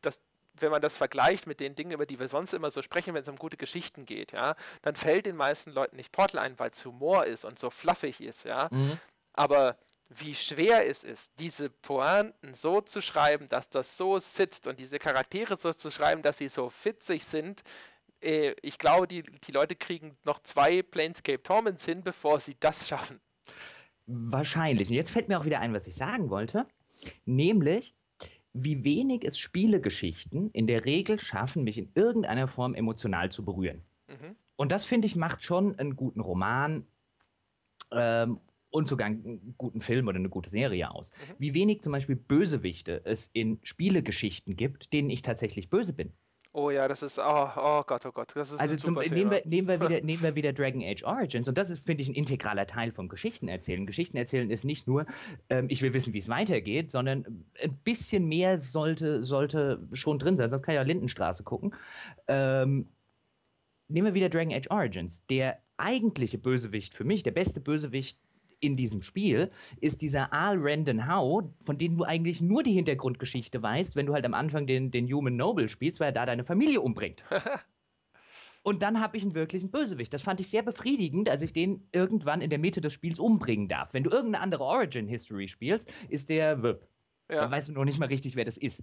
das, wenn man das vergleicht mit den Dingen, über die wir sonst immer so sprechen, wenn es um gute Geschichten geht, ja, dann fällt den meisten Leuten nicht Portal ein, weil es Humor ist und so fluffig ist, ja. Mhm. Aber wie schwer es ist, diese Pointen so zu schreiben, dass das so sitzt und diese Charaktere so zu schreiben, dass sie so witzig sind. Äh, ich glaube, die, die Leute kriegen noch zwei Planescape Torments hin, bevor sie das schaffen. Wahrscheinlich. Und jetzt fällt mir auch wieder ein, was ich sagen wollte. Nämlich, wie wenig es Spielegeschichten in der Regel schaffen, mich in irgendeiner Form emotional zu berühren. Mhm. Und das, finde ich, macht schon einen guten Roman ähm, und sogar einen guten Film oder eine gute Serie aus. Mhm. Wie wenig zum Beispiel Bösewichte es in Spielegeschichten gibt, denen ich tatsächlich böse bin. Oh ja, das ist, oh, oh Gott, oh Gott, das ist Also zum, nehmen, wir, nehmen, wir wieder, nehmen wir wieder Dragon Age Origins und das ist, finde ich, ein integraler Teil vom Geschichtenerzählen. Geschichtenerzählen ist nicht nur, ähm, ich will wissen, wie es weitergeht, sondern ein bisschen mehr sollte, sollte schon drin sein, sonst kann ich ja Lindenstraße gucken. Ähm, nehmen wir wieder Dragon Age Origins. Der eigentliche Bösewicht für mich, der beste Bösewicht in diesem Spiel ist dieser Al Randon Howe, von dem du eigentlich nur die Hintergrundgeschichte weißt, wenn du halt am Anfang den, den Human Noble spielst, weil er da deine Familie umbringt. Und dann habe ich einen wirklichen Bösewicht. Das fand ich sehr befriedigend, als ich den irgendwann in der Mitte des Spiels umbringen darf. Wenn du irgendeine andere Origin-History spielst, ist der Wip. Ja. Dann weißt du noch nicht mal richtig, wer das ist.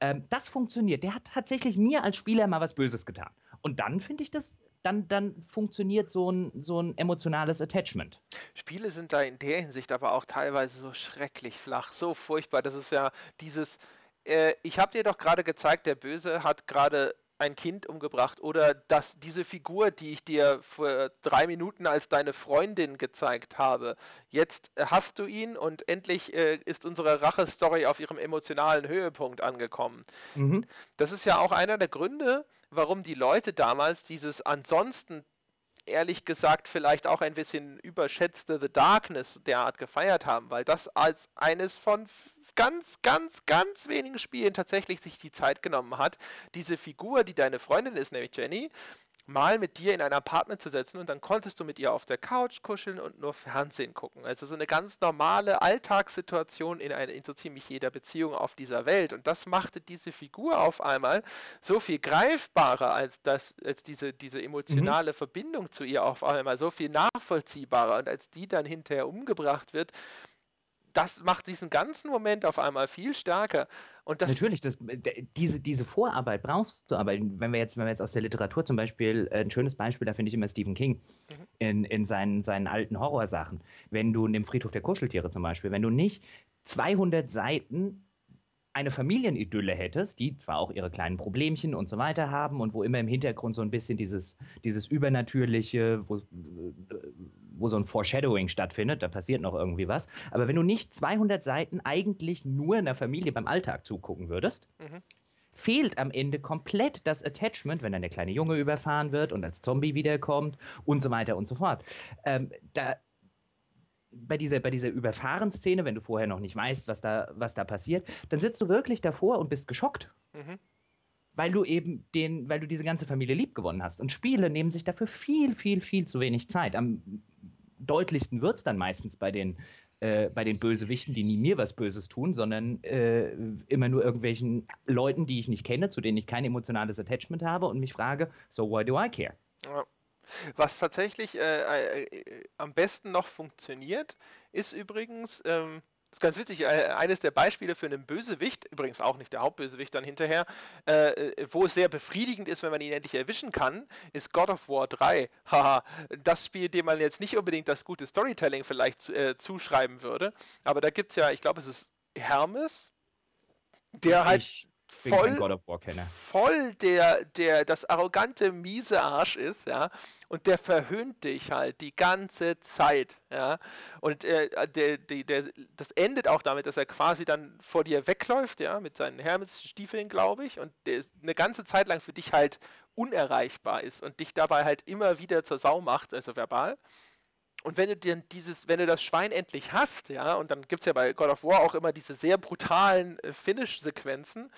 Ähm, das funktioniert. Der hat tatsächlich mir als Spieler mal was Böses getan. Und dann finde ich das dann, dann funktioniert so ein, so ein emotionales Attachment. Spiele sind da in der Hinsicht aber auch teilweise so schrecklich flach, so furchtbar. Das ist ja dieses, äh, ich habe dir doch gerade gezeigt, der Böse hat gerade ein Kind umgebracht oder dass diese Figur, die ich dir vor drei Minuten als deine Freundin gezeigt habe, jetzt hast du ihn und endlich äh, ist unsere Rache-Story auf ihrem emotionalen Höhepunkt angekommen. Mhm. Das ist ja auch einer der Gründe, warum die Leute damals dieses ansonsten ehrlich gesagt vielleicht auch ein bisschen überschätzte The Darkness derart gefeiert haben, weil das als eines von ganz, ganz, ganz wenigen Spielen tatsächlich sich die Zeit genommen hat, diese Figur, die deine Freundin ist, nämlich Jenny, mal mit dir in ein Apartment zu setzen und dann konntest du mit ihr auf der Couch kuscheln und nur Fernsehen gucken. Also so eine ganz normale Alltagssituation in, eine, in so ziemlich jeder Beziehung auf dieser Welt. Und das machte diese Figur auf einmal so viel greifbarer als, das, als diese, diese emotionale mhm. Verbindung zu ihr auf einmal, so viel nachvollziehbarer. Und als die dann hinterher umgebracht wird, das macht diesen ganzen Moment auf einmal viel stärker. Und das Natürlich, das, diese, diese Vorarbeit brauchst du, aber wenn wir jetzt, wenn wir jetzt aus der Literatur zum Beispiel, äh, ein schönes Beispiel, da finde ich immer Stephen King mhm. in, in seinen, seinen alten Horrorsachen. Wenn du in dem Friedhof der Kuscheltiere zum Beispiel, wenn du nicht 200 Seiten eine Familienidylle hättest, die zwar auch ihre kleinen Problemchen und so weiter haben und wo immer im Hintergrund so ein bisschen dieses, dieses Übernatürliche, wo, wo so ein Foreshadowing stattfindet, da passiert noch irgendwie was. Aber wenn du nicht 200 Seiten eigentlich nur einer Familie beim Alltag zugucken würdest, mhm. fehlt am Ende komplett das Attachment, wenn dann der kleine Junge überfahren wird und als Zombie wiederkommt und so weiter und so fort. Ähm, da bei dieser, bei dieser Überfahrenszene, wenn du vorher noch nicht weißt, was da, was da passiert, dann sitzt du wirklich davor und bist geschockt. Mhm. Weil du eben den, weil du diese ganze Familie lieb gewonnen hast. Und Spiele nehmen sich dafür viel, viel, viel zu wenig Zeit. Am deutlichsten wird es dann meistens bei den, äh, bei den Bösewichten, die nie mir was Böses tun, sondern äh, immer nur irgendwelchen Leuten, die ich nicht kenne, zu denen ich kein emotionales Attachment habe und mich frage, so why do I care? Ja. Was tatsächlich äh, äh, am besten noch funktioniert, ist übrigens, ähm, ist ganz witzig, äh, eines der Beispiele für einen Bösewicht, übrigens auch nicht der Hauptbösewicht dann hinterher, äh, äh, wo es sehr befriedigend ist, wenn man ihn endlich erwischen kann, ist God of War 3. Haha, das Spiel, dem man jetzt nicht unbedingt das gute Storytelling vielleicht äh, zuschreiben würde, aber da gibt es ja, ich glaube, es ist Hermes, der halt voll, voll der, der, das arrogante, miese Arsch ist, ja, und der verhöhnt dich halt die ganze Zeit, ja, und äh, der, der, der, das endet auch damit, dass er quasi dann vor dir wegläuft, ja, mit seinen Hermes-Stiefeln, glaube ich, und der eine ganze Zeit lang für dich halt unerreichbar ist und dich dabei halt immer wieder zur Sau macht, also verbal. Und wenn du dir dieses, wenn du das Schwein endlich hast, ja, und dann gibt es ja bei God of War auch immer diese sehr brutalen äh, Finish-Sequenzen,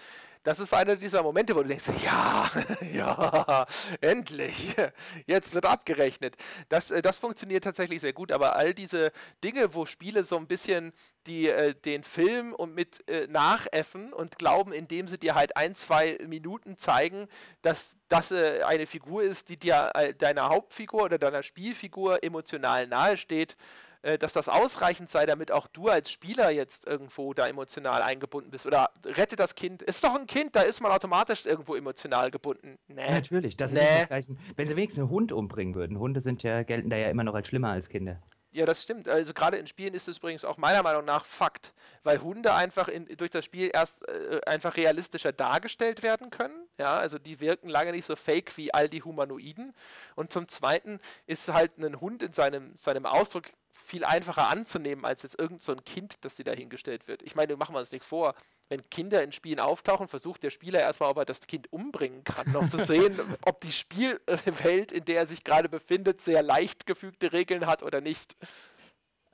das ist einer dieser Momente, wo du denkst, ja, ja, endlich, jetzt wird abgerechnet. Das, äh, das funktioniert tatsächlich sehr gut, aber all diese Dinge, wo Spiele so ein bisschen die äh, den Film und mit äh, nachäffen und glauben, indem sie dir halt ein, zwei Minuten zeigen, dass das äh, eine Figur ist, die dir äh, deiner Hauptfigur oder deiner Spielfigur emotional nahesteht, äh, dass das ausreichend sei, damit auch du als Spieler jetzt irgendwo da emotional eingebunden bist. Oder rette das Kind. Ist doch ein Kind, da ist man automatisch irgendwo emotional gebunden. Nee. Ja, natürlich. Das nee. Wenn sie wenigstens einen Hund umbringen würden. Hunde sind ja, gelten da ja immer noch als schlimmer als Kinder. Ja, das stimmt. Also gerade in Spielen ist es übrigens auch meiner Meinung nach Fakt, weil Hunde einfach in, durch das Spiel erst äh, einfach realistischer dargestellt werden können. Ja, also die wirken lange nicht so fake wie all die Humanoiden. Und zum Zweiten ist halt ein Hund in seinem, seinem Ausdruck viel einfacher anzunehmen als jetzt irgend so ein Kind, das dir dahingestellt wird. Ich meine, machen wir uns nichts vor. Wenn Kinder in Spielen auftauchen, versucht der Spieler erstmal, ob er das Kind umbringen kann, um zu sehen, ob die Spielwelt, in der er sich gerade befindet, sehr leicht gefügte Regeln hat oder nicht.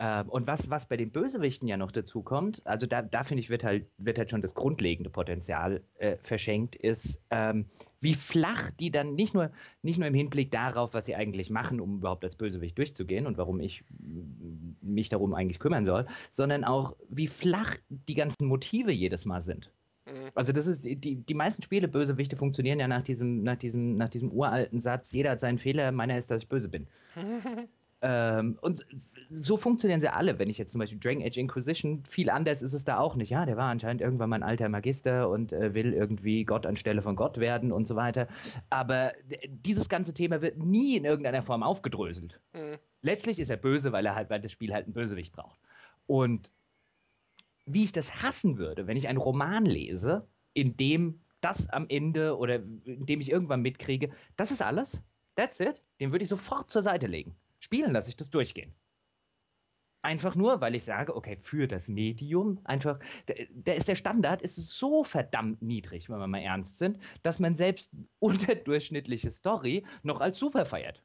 Ähm, und was, was bei den Bösewichten ja noch dazu kommt, also da, da finde ich, wird halt, wird halt schon das grundlegende Potenzial äh, verschenkt, ist, ähm, wie flach die dann nicht nur, nicht nur im Hinblick darauf, was sie eigentlich machen, um überhaupt als Bösewicht durchzugehen und warum ich mich darum eigentlich kümmern soll, sondern auch, wie flach die ganzen Motive jedes Mal sind. Mhm. Also das ist, die, die meisten Spiele, Bösewichte, funktionieren ja nach diesem, nach diesem, nach diesem uralten Satz, jeder hat seinen Fehler, meiner ist, dass ich böse bin. Ähm, und so funktionieren sie alle. Wenn ich jetzt zum Beispiel Dragon Age Inquisition, viel anders ist es da auch nicht. Ja, der war anscheinend irgendwann mal ein alter Magister und äh, will irgendwie Gott anstelle von Gott werden und so weiter. Aber dieses ganze Thema wird nie in irgendeiner Form aufgedröselt. Mhm. Letztlich ist er böse, weil er halt, weil das Spiel halt einen Bösewicht braucht. Und wie ich das hassen würde, wenn ich einen Roman lese, in dem das am Ende oder in dem ich irgendwann mitkriege, das ist alles. That's it. Den würde ich sofort zur Seite legen. Spielen lasse ich das durchgehen. Einfach nur, weil ich sage, okay, für das Medium, einfach, da ist der Standard ist so verdammt niedrig, wenn wir mal ernst sind, dass man selbst unterdurchschnittliche Story noch als super feiert.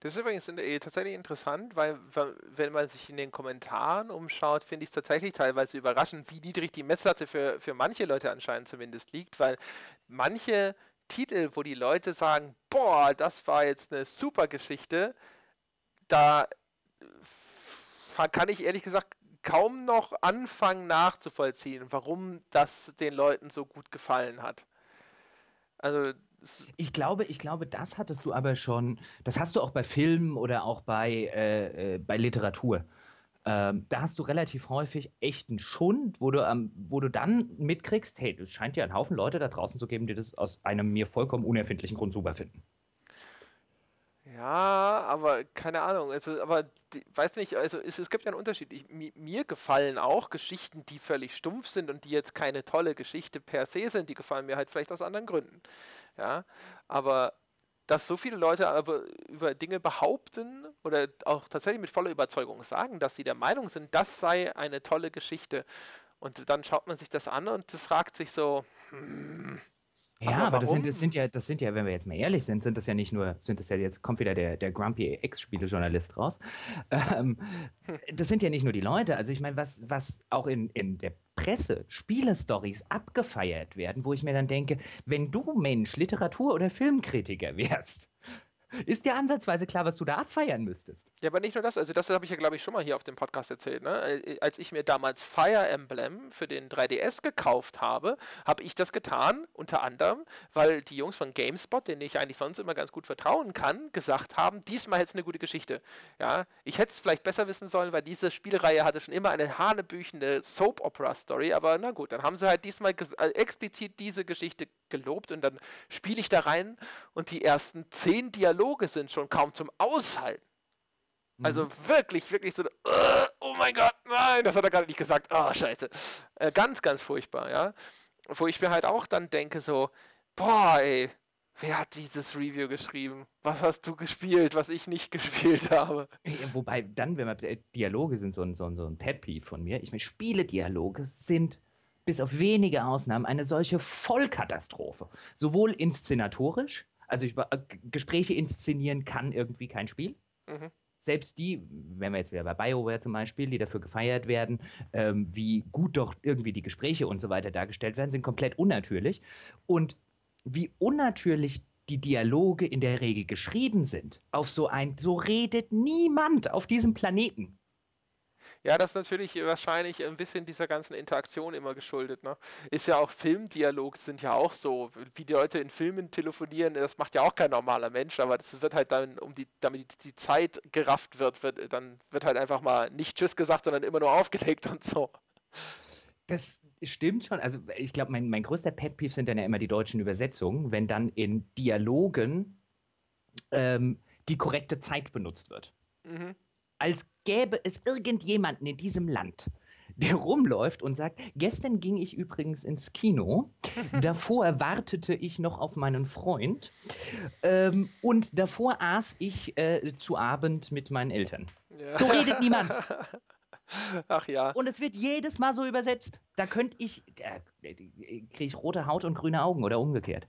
Das ist übrigens tatsächlich interessant, weil, wenn man sich in den Kommentaren umschaut, finde ich es tatsächlich teilweise überraschend, wie niedrig die Messlatte für, für manche Leute anscheinend zumindest liegt, weil manche Titel, wo die Leute sagen, boah, das war jetzt eine super Geschichte, da kann ich ehrlich gesagt kaum noch anfangen nachzuvollziehen, warum das den Leuten so gut gefallen hat. Also ich glaube, ich glaube, das hattest du aber schon, das hast du auch bei Filmen oder auch bei, äh, äh, bei Literatur. Ähm, da hast du relativ häufig echten Schund, wo du, ähm, wo du dann mitkriegst, hey, es scheint ja einen Haufen Leute da draußen zu geben, die das aus einem mir vollkommen unerfindlichen Grund super finden. Ja, aber keine Ahnung. Also, aber weiß nicht, also es, es gibt ja einen Unterschied. Ich, mi, mir gefallen auch Geschichten, die völlig stumpf sind und die jetzt keine tolle Geschichte per se sind. Die gefallen mir halt vielleicht aus anderen Gründen. Ja, aber dass so viele Leute aber über Dinge behaupten oder auch tatsächlich mit voller Überzeugung sagen, dass sie der Meinung sind, das sei eine tolle Geschichte. Und dann schaut man sich das an und fragt sich so, hm, ja, aber, aber das, sind, das, sind, ja, das sind ja, wenn wir jetzt mal ehrlich sind, sind das ja nicht nur, sind das ja, jetzt kommt wieder der, der Grumpy Ex-Spielejournalist raus. Ähm, das sind ja nicht nur die Leute. Also ich meine, was, was auch in, in der Presse Spielestories abgefeiert werden, wo ich mir dann denke, wenn du Mensch, Literatur- oder Filmkritiker wärst, ist dir ansatzweise klar, was du da abfeiern müsstest? Ja, aber nicht nur das. Also, das habe ich ja, glaube ich, schon mal hier auf dem Podcast erzählt. Ne? Äh, als ich mir damals Fire Emblem für den 3DS gekauft habe, habe ich das getan, unter anderem, weil die Jungs von GameSpot, denen ich eigentlich sonst immer ganz gut vertrauen kann, gesagt haben, diesmal hätte es eine gute Geschichte. Ja, ich hätte es vielleicht besser wissen sollen, weil diese Spielreihe hatte schon immer eine hanebüchende Soap-Opera-Story, aber na gut, dann haben sie halt diesmal äh, explizit diese Geschichte gelobt und dann spiele ich da rein und die ersten zehn Dialoge sind schon kaum zum Aushalten. Also mhm. wirklich, wirklich so, uh, oh mein Gott, nein, das hat er gerade nicht gesagt. Oh, scheiße. Äh, ganz, ganz furchtbar, ja. Wo ich mir halt auch dann denke, so, boah, ey, wer hat dieses Review geschrieben? Was hast du gespielt, was ich nicht gespielt habe? Wobei, dann, wenn man, äh, Dialoge sind so ein, so ein, so ein Pet-Peeve von mir. Ich meine, Spiele-Dialoge sind bis auf wenige Ausnahmen eine solche Vollkatastrophe. Sowohl inszenatorisch, also ich, äh, Gespräche inszenieren kann irgendwie kein Spiel. Mhm. Selbst die, wenn wir jetzt wieder bei BioWare zum Beispiel, die dafür gefeiert werden, ähm, wie gut doch irgendwie die Gespräche und so weiter dargestellt werden, sind komplett unnatürlich. Und wie unnatürlich die Dialoge in der Regel geschrieben sind, auf so ein, so redet niemand auf diesem Planeten. Ja, das ist natürlich wahrscheinlich ein bisschen dieser ganzen Interaktion immer geschuldet. Ne? Ist ja auch Filmdialog, sind ja auch so, wie die Leute in Filmen telefonieren, das macht ja auch kein normaler Mensch, aber das wird halt dann, um die, damit die Zeit gerafft wird, wird, dann wird halt einfach mal nicht Tschüss gesagt, sondern immer nur aufgelegt und so. Das stimmt schon. Also ich glaube, mein, mein größter Pet-Peeve sind dann ja immer die deutschen Übersetzungen, wenn dann in Dialogen ähm, die korrekte Zeit benutzt wird. Mhm als gäbe es irgendjemanden in diesem Land, der rumläuft und sagt, gestern ging ich übrigens ins Kino, davor wartete ich noch auf meinen Freund ähm, und davor aß ich äh, zu Abend mit meinen Eltern. Ja. So redet niemand. Ach ja. Und es wird jedes Mal so übersetzt. Da könnte ich, da kriege ich rote Haut und grüne Augen oder umgekehrt.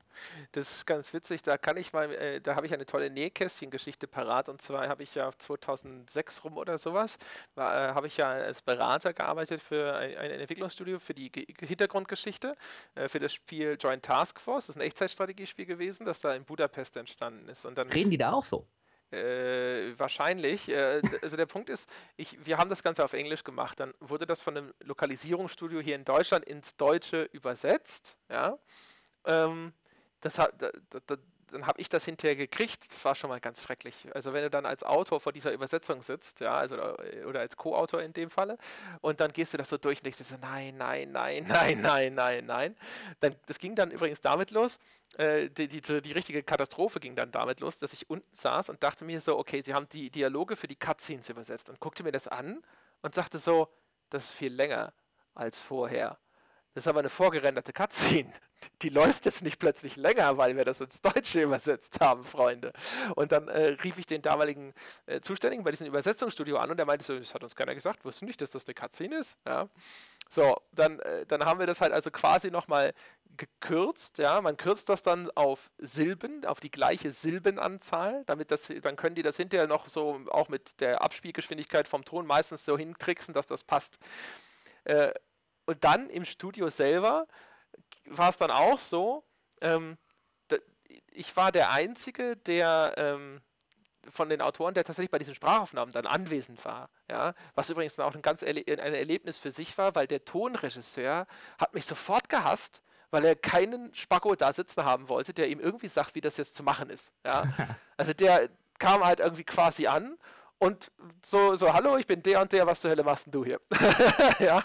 Das ist ganz witzig. Da kann ich mal, äh, da habe ich eine tolle Nähkästchen-Geschichte parat. Und zwar habe ich ja 2006 rum oder sowas, äh, habe ich ja als Berater gearbeitet für ein, ein Entwicklungsstudio für die Ge Hintergrundgeschichte äh, für das Spiel Joint Task Force. Das ist ein Echtzeitstrategiespiel gewesen, das da in Budapest entstanden ist. Und dann Reden die da auch so? Äh, wahrscheinlich. Äh, also der Punkt ist, ich, wir haben das Ganze auf Englisch gemacht. Dann wurde das von einem Lokalisierungsstudio hier in Deutschland ins Deutsche übersetzt. Ja. Ähm, das hat, da, da, dann habe ich das hinterher gekriegt. Das war schon mal ganz schrecklich. Also wenn du dann als Autor vor dieser Übersetzung sitzt, ja, also oder als Co-Autor in dem Falle, und dann gehst du das so durch und denkst so, nein, nein, nein, nein, nein, nein, nein. Dann, das ging dann übrigens damit los, äh, die, die, die richtige Katastrophe ging dann damit los, dass ich unten saß und dachte mir so, okay, sie haben die Dialoge für die Cutscenes übersetzt und guckte mir das an und sagte so, das ist viel länger als vorher. Das ist aber eine vorgerenderte Cutscene. Die läuft jetzt nicht plötzlich länger, weil wir das ins Deutsche übersetzt haben, Freunde. Und dann äh, rief ich den damaligen äh, Zuständigen bei diesem Übersetzungsstudio an und der meinte so, das hat uns keiner gesagt, wussten nicht, dass das eine Cutscene ist. Ja. So, dann, äh, dann haben wir das halt also quasi nochmal gekürzt, ja, man kürzt das dann auf Silben, auf die gleiche Silbenanzahl, damit das, dann können die das hinterher noch so auch mit der Abspielgeschwindigkeit vom Ton meistens so hintricksen, dass das passt. Äh, und dann im Studio selber war es dann auch so, ähm, ich war der Einzige, der ähm, von den Autoren, der tatsächlich bei diesen Sprachaufnahmen dann anwesend war. Ja? Was übrigens auch ein ganz Erle ein Erlebnis für sich war, weil der Tonregisseur hat mich sofort gehasst, weil er keinen Spacko da sitzen haben wollte, der ihm irgendwie sagt, wie das jetzt zu machen ist. Ja? Also der kam halt irgendwie quasi an und so, so, hallo, ich bin der und der, was zur Hölle machst denn du hier? ja.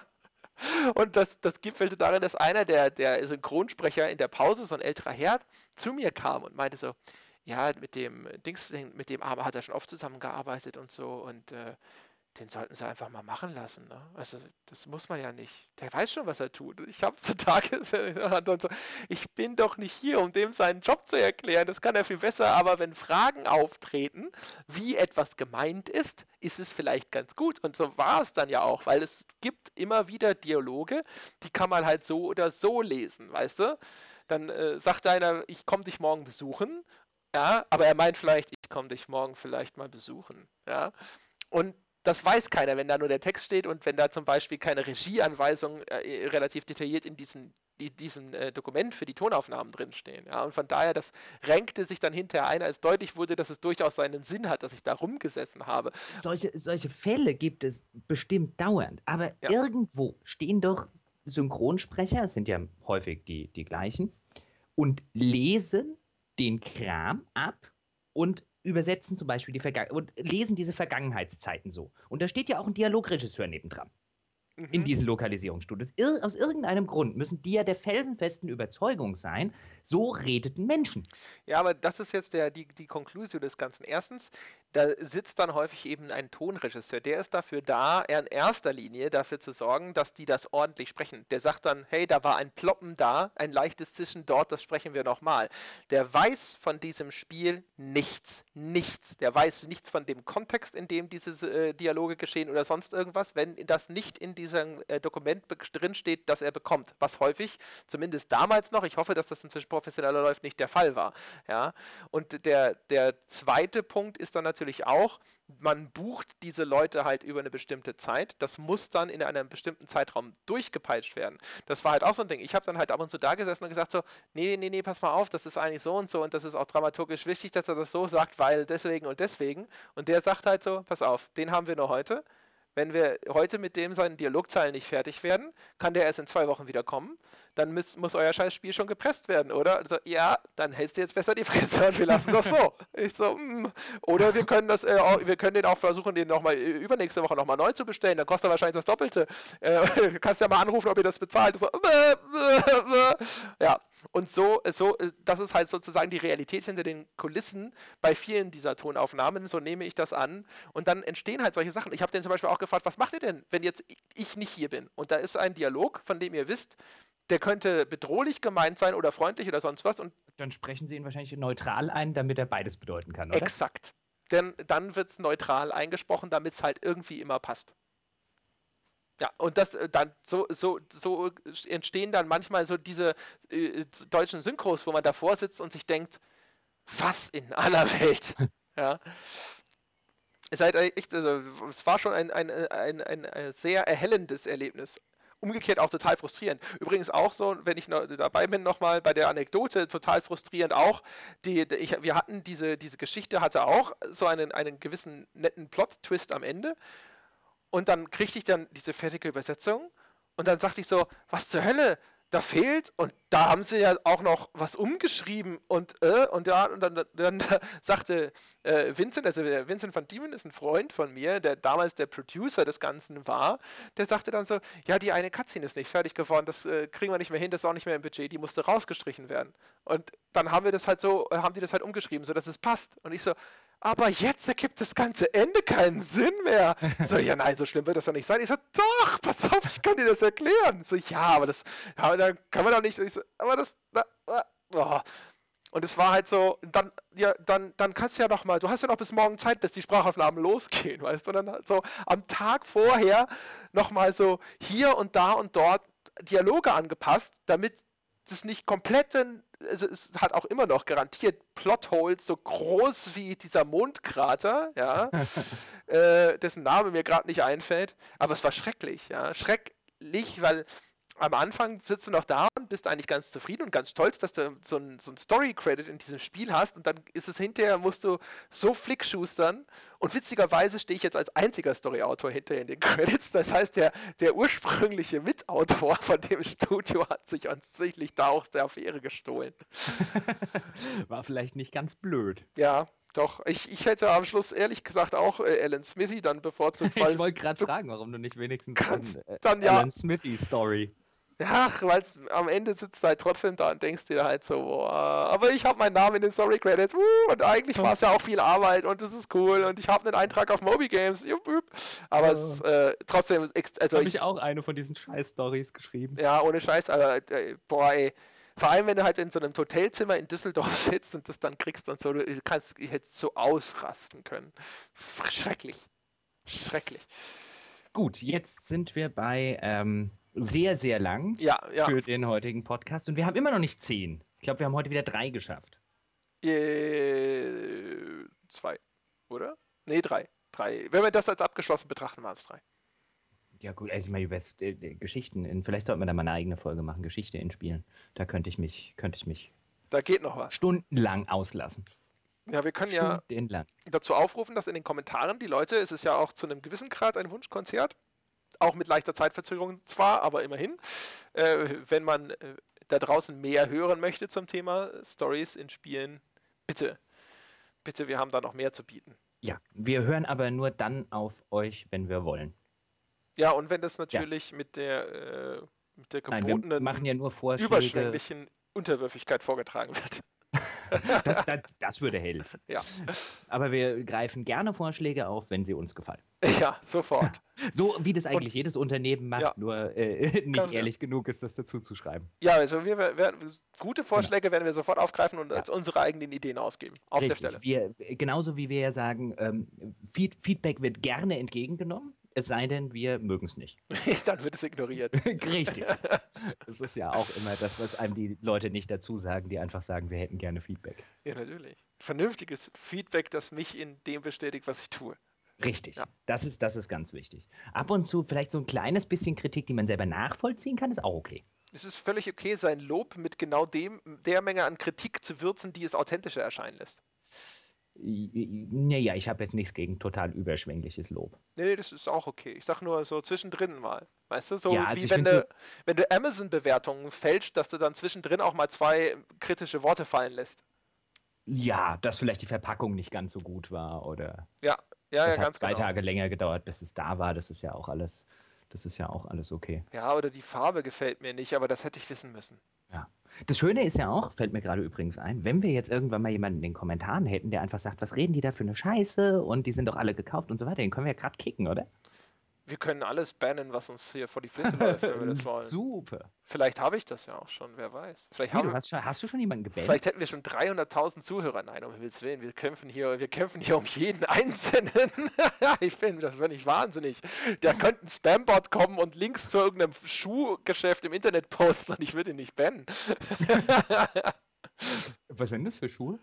Und das, das gipfelte darin, dass einer der, der Synchronsprecher in der Pause, so ein älterer Herr, zu mir kam und meinte so, ja, mit dem Dings, mit dem Arme hat er schon oft zusammengearbeitet und so und äh, den sollten sie einfach mal machen lassen. Ne? Also das muss man ja nicht. Der weiß schon, was er tut. Ich habe zutage und so. Ich bin doch nicht hier, um dem seinen Job zu erklären. Das kann er viel besser. Aber wenn Fragen auftreten, wie etwas gemeint ist, ist es vielleicht ganz gut. Und so war es dann ja auch, weil es gibt immer wieder Dialoge, die kann man halt so oder so lesen, weißt du? Dann äh, sagt einer, ich komme dich morgen besuchen. Ja, aber er meint vielleicht, ich komme dich morgen vielleicht mal besuchen. Ja. Und das weiß keiner, wenn da nur der Text steht und wenn da zum Beispiel keine Regieanweisungen äh, relativ detailliert in diesen die, diesem äh, Dokument für die Tonaufnahmen drinstehen. Ja? Und von daher, das renkte sich dann hinterher ein, als deutlich wurde, dass es durchaus seinen Sinn hat, dass ich da rumgesessen habe. Solche, solche Fälle gibt es bestimmt dauernd, aber ja. irgendwo stehen doch Synchronsprecher, es sind ja häufig die, die gleichen, und lesen den Kram ab und übersetzen zum Beispiel die Vergangenheit und lesen diese Vergangenheitszeiten so. Und da steht ja auch ein Dialogregisseur nebendran mhm. in diesen Lokalisierungsstudios. Ir aus irgendeinem Grund müssen die ja der felsenfesten Überzeugung sein, so redeten Menschen. Ja, aber das ist jetzt der, die, die Konklusion des Ganzen. Erstens, da sitzt dann häufig eben ein Tonregisseur. Der ist dafür da, er in erster Linie dafür zu sorgen, dass die das ordentlich sprechen. Der sagt dann, hey, da war ein Ploppen da, ein leichtes Zischen dort, das sprechen wir nochmal. Der weiß von diesem Spiel nichts, nichts. Der weiß nichts von dem Kontext, in dem diese äh, Dialoge geschehen oder sonst irgendwas, wenn das nicht in diesem äh, Dokument drinsteht, das er bekommt. Was häufig, zumindest damals noch, ich hoffe, dass das inzwischen professioneller läuft, nicht der Fall war. Ja? Und der, der zweite Punkt ist dann natürlich, auch, man bucht diese Leute halt über eine bestimmte Zeit. Das muss dann in einem bestimmten Zeitraum durchgepeitscht werden. Das war halt auch so ein Ding. Ich habe dann halt ab und zu da gesessen und gesagt so, nee, nee, nee, pass mal auf, das ist eigentlich so und so und das ist auch dramaturgisch wichtig, dass er das so sagt, weil deswegen und deswegen. Und der sagt halt so, pass auf, den haben wir nur heute. Wenn wir heute mit dem seinen Dialogzeilen nicht fertig werden, kann der erst in zwei Wochen wieder kommen dann muss, muss euer scheiß Spiel schon gepresst werden, oder? Also, ja, dann hältst du jetzt besser die Fresse und wir lassen das so. Ich so, mm. Oder wir können das, äh, auch, wir können den auch versuchen, den nochmal übernächste Woche nochmal neu zu bestellen. Dann kostet er wahrscheinlich das Doppelte. Äh, du kannst ja mal anrufen, ob ihr das bezahlt. So, ja. Und so, so, äh, das ist halt sozusagen die Realität hinter den Kulissen bei vielen dieser Tonaufnahmen. So nehme ich das an. Und dann entstehen halt solche Sachen. Ich habe den zum Beispiel auch gefragt, was macht ihr denn, wenn jetzt ich nicht hier bin? Und da ist ein Dialog, von dem ihr wisst, der könnte bedrohlich gemeint sein oder freundlich oder sonst was. Und dann sprechen Sie ihn wahrscheinlich neutral ein, damit er beides bedeuten kann, oder? Exakt. Denn dann wird es neutral eingesprochen, damit es halt irgendwie immer passt. Ja, und das äh, dann so, so, so entstehen dann manchmal so diese äh, deutschen Synchros, wo man davor sitzt und sich denkt, was in aller Welt? ja. Es, halt echt, also, es war schon ein, ein, ein, ein, sehr erhellendes Erlebnis umgekehrt auch total frustrierend. Übrigens auch so, wenn ich dabei bin, nochmal bei der Anekdote, total frustrierend auch. Die, ich, wir hatten diese, diese Geschichte, hatte auch so einen, einen gewissen netten Plot-Twist am Ende. Und dann kriegte ich dann diese fertige Übersetzung. Und dann sagte ich so, was zur Hölle? Da fehlt und da haben sie ja auch noch was umgeschrieben und äh, und, ja, und dann, dann sagte äh, Vincent, also Vincent van Diemen ist ein Freund von mir, der damals der Producer des Ganzen war, der sagte dann so, ja, die eine Cutscene ist nicht fertig geworden, das äh, kriegen wir nicht mehr hin, das ist auch nicht mehr im Budget, die musste rausgestrichen werden. Und dann haben wir das halt so, haben die das halt umgeschrieben, sodass es passt. Und ich so, aber jetzt ergibt das ganze Ende keinen Sinn mehr. So, ja, nein, so schlimm wird das doch nicht sein. Ich so, doch, pass auf, ich kann dir das erklären. So, ja, aber das, ja, da kann man doch nicht, ich so, aber das, da, oh. Und es war halt so, dann, ja, dann, dann kannst du ja noch mal, du hast ja noch bis morgen Zeit, bis die Sprachaufnahmen losgehen, weißt du? Und dann halt so am Tag vorher noch mal so hier und da und dort Dialoge angepasst, damit das nicht komplette, also es hat auch immer noch garantiert Plotholes so groß wie dieser Mondkrater, ja, äh, dessen Name mir gerade nicht einfällt, aber es war schrecklich, ja, schrecklich, weil am Anfang sitzt du noch da und bist eigentlich ganz zufrieden und ganz stolz, dass du so ein, so Story-Credit in diesem Spiel hast und dann ist es hinterher, musst du so flickschustern und witzigerweise stehe ich jetzt als einziger Story-Autor hinterher in den Credits, das heißt, der, der ursprüngliche Mitautor von dem Studio hat sich offensichtlich da auch der Affäre gestohlen. War vielleicht nicht ganz blöd. Ja, doch, ich, ich hätte am Schluss ehrlich gesagt auch äh, Alan Smithy dann bevorzugt. ich wollte gerade fragen, warum du nicht wenigstens kannst, äh, dann, ja, Alan Smithy Story Ach, weil am Ende sitzt du halt trotzdem da und denkst dir halt so, boah, aber ich habe meinen Namen in den Story Credits uh, und eigentlich war es ja auch viel Arbeit und das ist cool und ich habe einen Eintrag auf Moby Games. Aber es ist äh, trotzdem. Also habe ich auch eine von diesen Scheiß-Stories geschrieben. Ja, ohne Scheiß, aber äh, boah, ey. Vor allem, wenn du halt in so einem Hotelzimmer in Düsseldorf sitzt und das dann kriegst und so, du kannst, hätte so ausrasten können. Schrecklich. Schrecklich. Gut, jetzt sind wir bei ähm, sehr, sehr lang ja, ja. für den heutigen Podcast. Und wir haben immer noch nicht zehn. Ich glaube, wir haben heute wieder drei geschafft. Äh, zwei, oder? Nee, drei. Drei. Wenn wir das als abgeschlossen betrachten, waren es drei. Ja, gut, also ich meine, über äh, Geschichten, in, vielleicht sollten wir da mal eine eigene Folge machen, Geschichte in Spielen. Da könnte ich mich, könnte ich mich da geht noch was. stundenlang auslassen. Ja, wir können ja dazu aufrufen, dass in den Kommentaren die Leute, es ist ja auch zu einem gewissen Grad ein Wunschkonzert, auch mit leichter Zeitverzögerung zwar, aber immerhin. Äh, wenn man äh, da draußen mehr hören möchte zum Thema Stories in Spielen, bitte, bitte, wir haben da noch mehr zu bieten. Ja, wir hören aber nur dann auf euch, wenn wir wollen. Ja, und wenn das natürlich ja. mit der, äh, mit der gebotenen, Nein, machen ja nur überschwänglichen Unterwürfigkeit vorgetragen wird. Das, das, das, würde helfen. Ja. Aber wir greifen gerne Vorschläge auf, wenn sie uns gefallen. Ja, sofort. So wie das eigentlich Und, jedes Unternehmen macht, ja. nur äh, nicht ehrlich genug ist, das dazu zu schreiben. Ja, also wir, wir gute Vorschläge genau. werden wir sofort aufgreifen und ja. als unsere eigenen Ideen ausgeben. Auf Richtig. der Stelle. Wir, genauso wie wir ja sagen, ähm, Feedback wird gerne entgegengenommen. Es sei denn, wir mögen es nicht. Dann wird es ignoriert. Richtig. Das ist ja auch immer das, was einem die Leute nicht dazu sagen, die einfach sagen, wir hätten gerne Feedback. Ja, natürlich. Vernünftiges Feedback, das mich in dem bestätigt, was ich tue. Richtig. Ja. Das, ist, das ist ganz wichtig. Ab und zu vielleicht so ein kleines bisschen Kritik, die man selber nachvollziehen kann, ist auch okay. Es ist völlig okay, sein Lob mit genau dem, der Menge an Kritik zu würzen, die es authentischer erscheinen lässt. Naja, ich habe jetzt nichts gegen total überschwängliches Lob. Nee, das ist auch okay. Ich sag nur so zwischendrin mal. Weißt du, so ja, also wie wenn du, wenn du Amazon-Bewertungen fälschst, dass du dann zwischendrin auch mal zwei kritische Worte fallen lässt. Ja, dass vielleicht die Verpackung nicht ganz so gut war oder. Ja, ja, ja, ganz hat zwei genau. Tage länger gedauert, bis es da war. Das ist ja auch alles. Das ist ja auch alles okay. Ja, oder die Farbe gefällt mir nicht, aber das hätte ich wissen müssen. Ja. Das Schöne ist ja auch, fällt mir gerade übrigens ein, wenn wir jetzt irgendwann mal jemanden in den Kommentaren hätten, der einfach sagt, was reden die da für eine Scheiße und die sind doch alle gekauft und so weiter, den können wir ja gerade kicken, oder? Wir können alles bannen, was uns hier vor die Flinte läuft, wenn wir das wollen. Super. Vielleicht habe ich das ja auch schon, wer weiß. Vielleicht Wie, haben du hast, schon, hast du schon jemanden gebannt? Vielleicht hätten wir schon 300.000 Zuhörer. Nein, um Himmels Willen, wir kämpfen hier, wir kämpfen hier um jeden Einzelnen. ich finde das finde ich wahnsinnig. Da könnte ein Spambot kommen und Links zu irgendeinem Schuhgeschäft im Internet posten und ich würde ihn nicht bannen. Was sind das für Schuhe?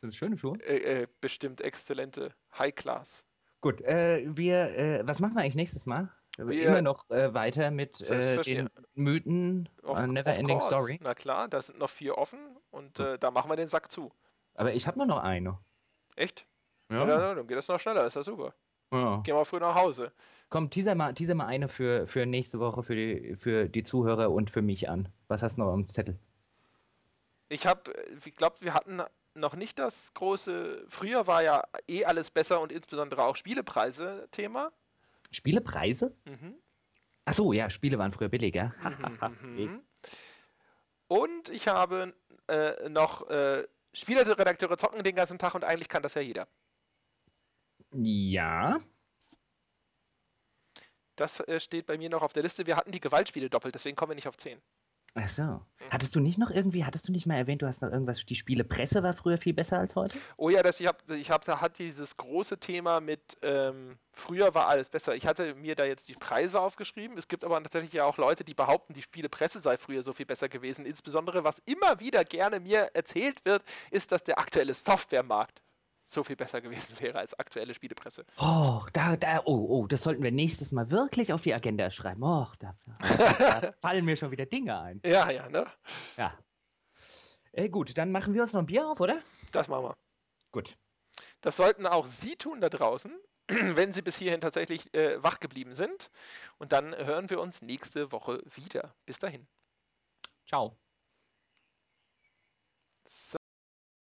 Sind das schöne Schuhe? Äh, äh, bestimmt exzellente High Class. Gut, äh, wir, äh, was machen wir eigentlich nächstes Mal? Wir Immer noch äh, weiter mit äh, den Mythen of, Neverending Story. Na klar, da sind noch vier offen und äh, da machen wir den Sack zu. Aber ich habe nur noch eine. Echt? Ja. ja. Dann geht das noch schneller, ist ja super. Ja. Gehen wir früh nach Hause. Komm, teaser mal, teaser mal eine für, für nächste Woche für die, für die Zuhörer und für mich an. Was hast du noch am Zettel? Ich habe, ich glaube, wir hatten noch nicht das große. Früher war ja eh alles besser und insbesondere auch Spielepreise Thema. Spielepreise? Mhm. Ach so, ja, Spiele waren früher billiger. Mhm, mhm, und ich habe äh, noch äh, Spieleredakteure zocken den ganzen Tag und eigentlich kann das ja jeder. Ja. Das äh, steht bei mir noch auf der Liste. Wir hatten die Gewaltspiele doppelt, deswegen kommen wir nicht auf 10. Ach so. Hattest du nicht noch irgendwie, hattest du nicht mal erwähnt, du hast noch irgendwas, die Spielepresse war früher viel besser als heute? Oh ja, das, ich habe, ich hab, da hat dieses große Thema mit, ähm, früher war alles besser. Ich hatte mir da jetzt die Preise aufgeschrieben. Es gibt aber tatsächlich ja auch Leute, die behaupten, die Spielepresse sei früher so viel besser gewesen. Insbesondere, was immer wieder gerne mir erzählt wird, ist, dass der aktuelle Softwaremarkt so viel besser gewesen wäre als aktuelle Spielepresse. Oh, da, da, oh, oh, das sollten wir nächstes Mal wirklich auf die Agenda schreiben. Oh, da, da fallen mir schon wieder Dinge ein. Ja, ja, ne? Ja. Äh, gut, dann machen wir uns noch ein Bier auf, oder? Das machen wir. Gut. Das sollten auch Sie tun da draußen, wenn Sie bis hierhin tatsächlich äh, wach geblieben sind. Und dann hören wir uns nächste Woche wieder. Bis dahin. Ciao. So.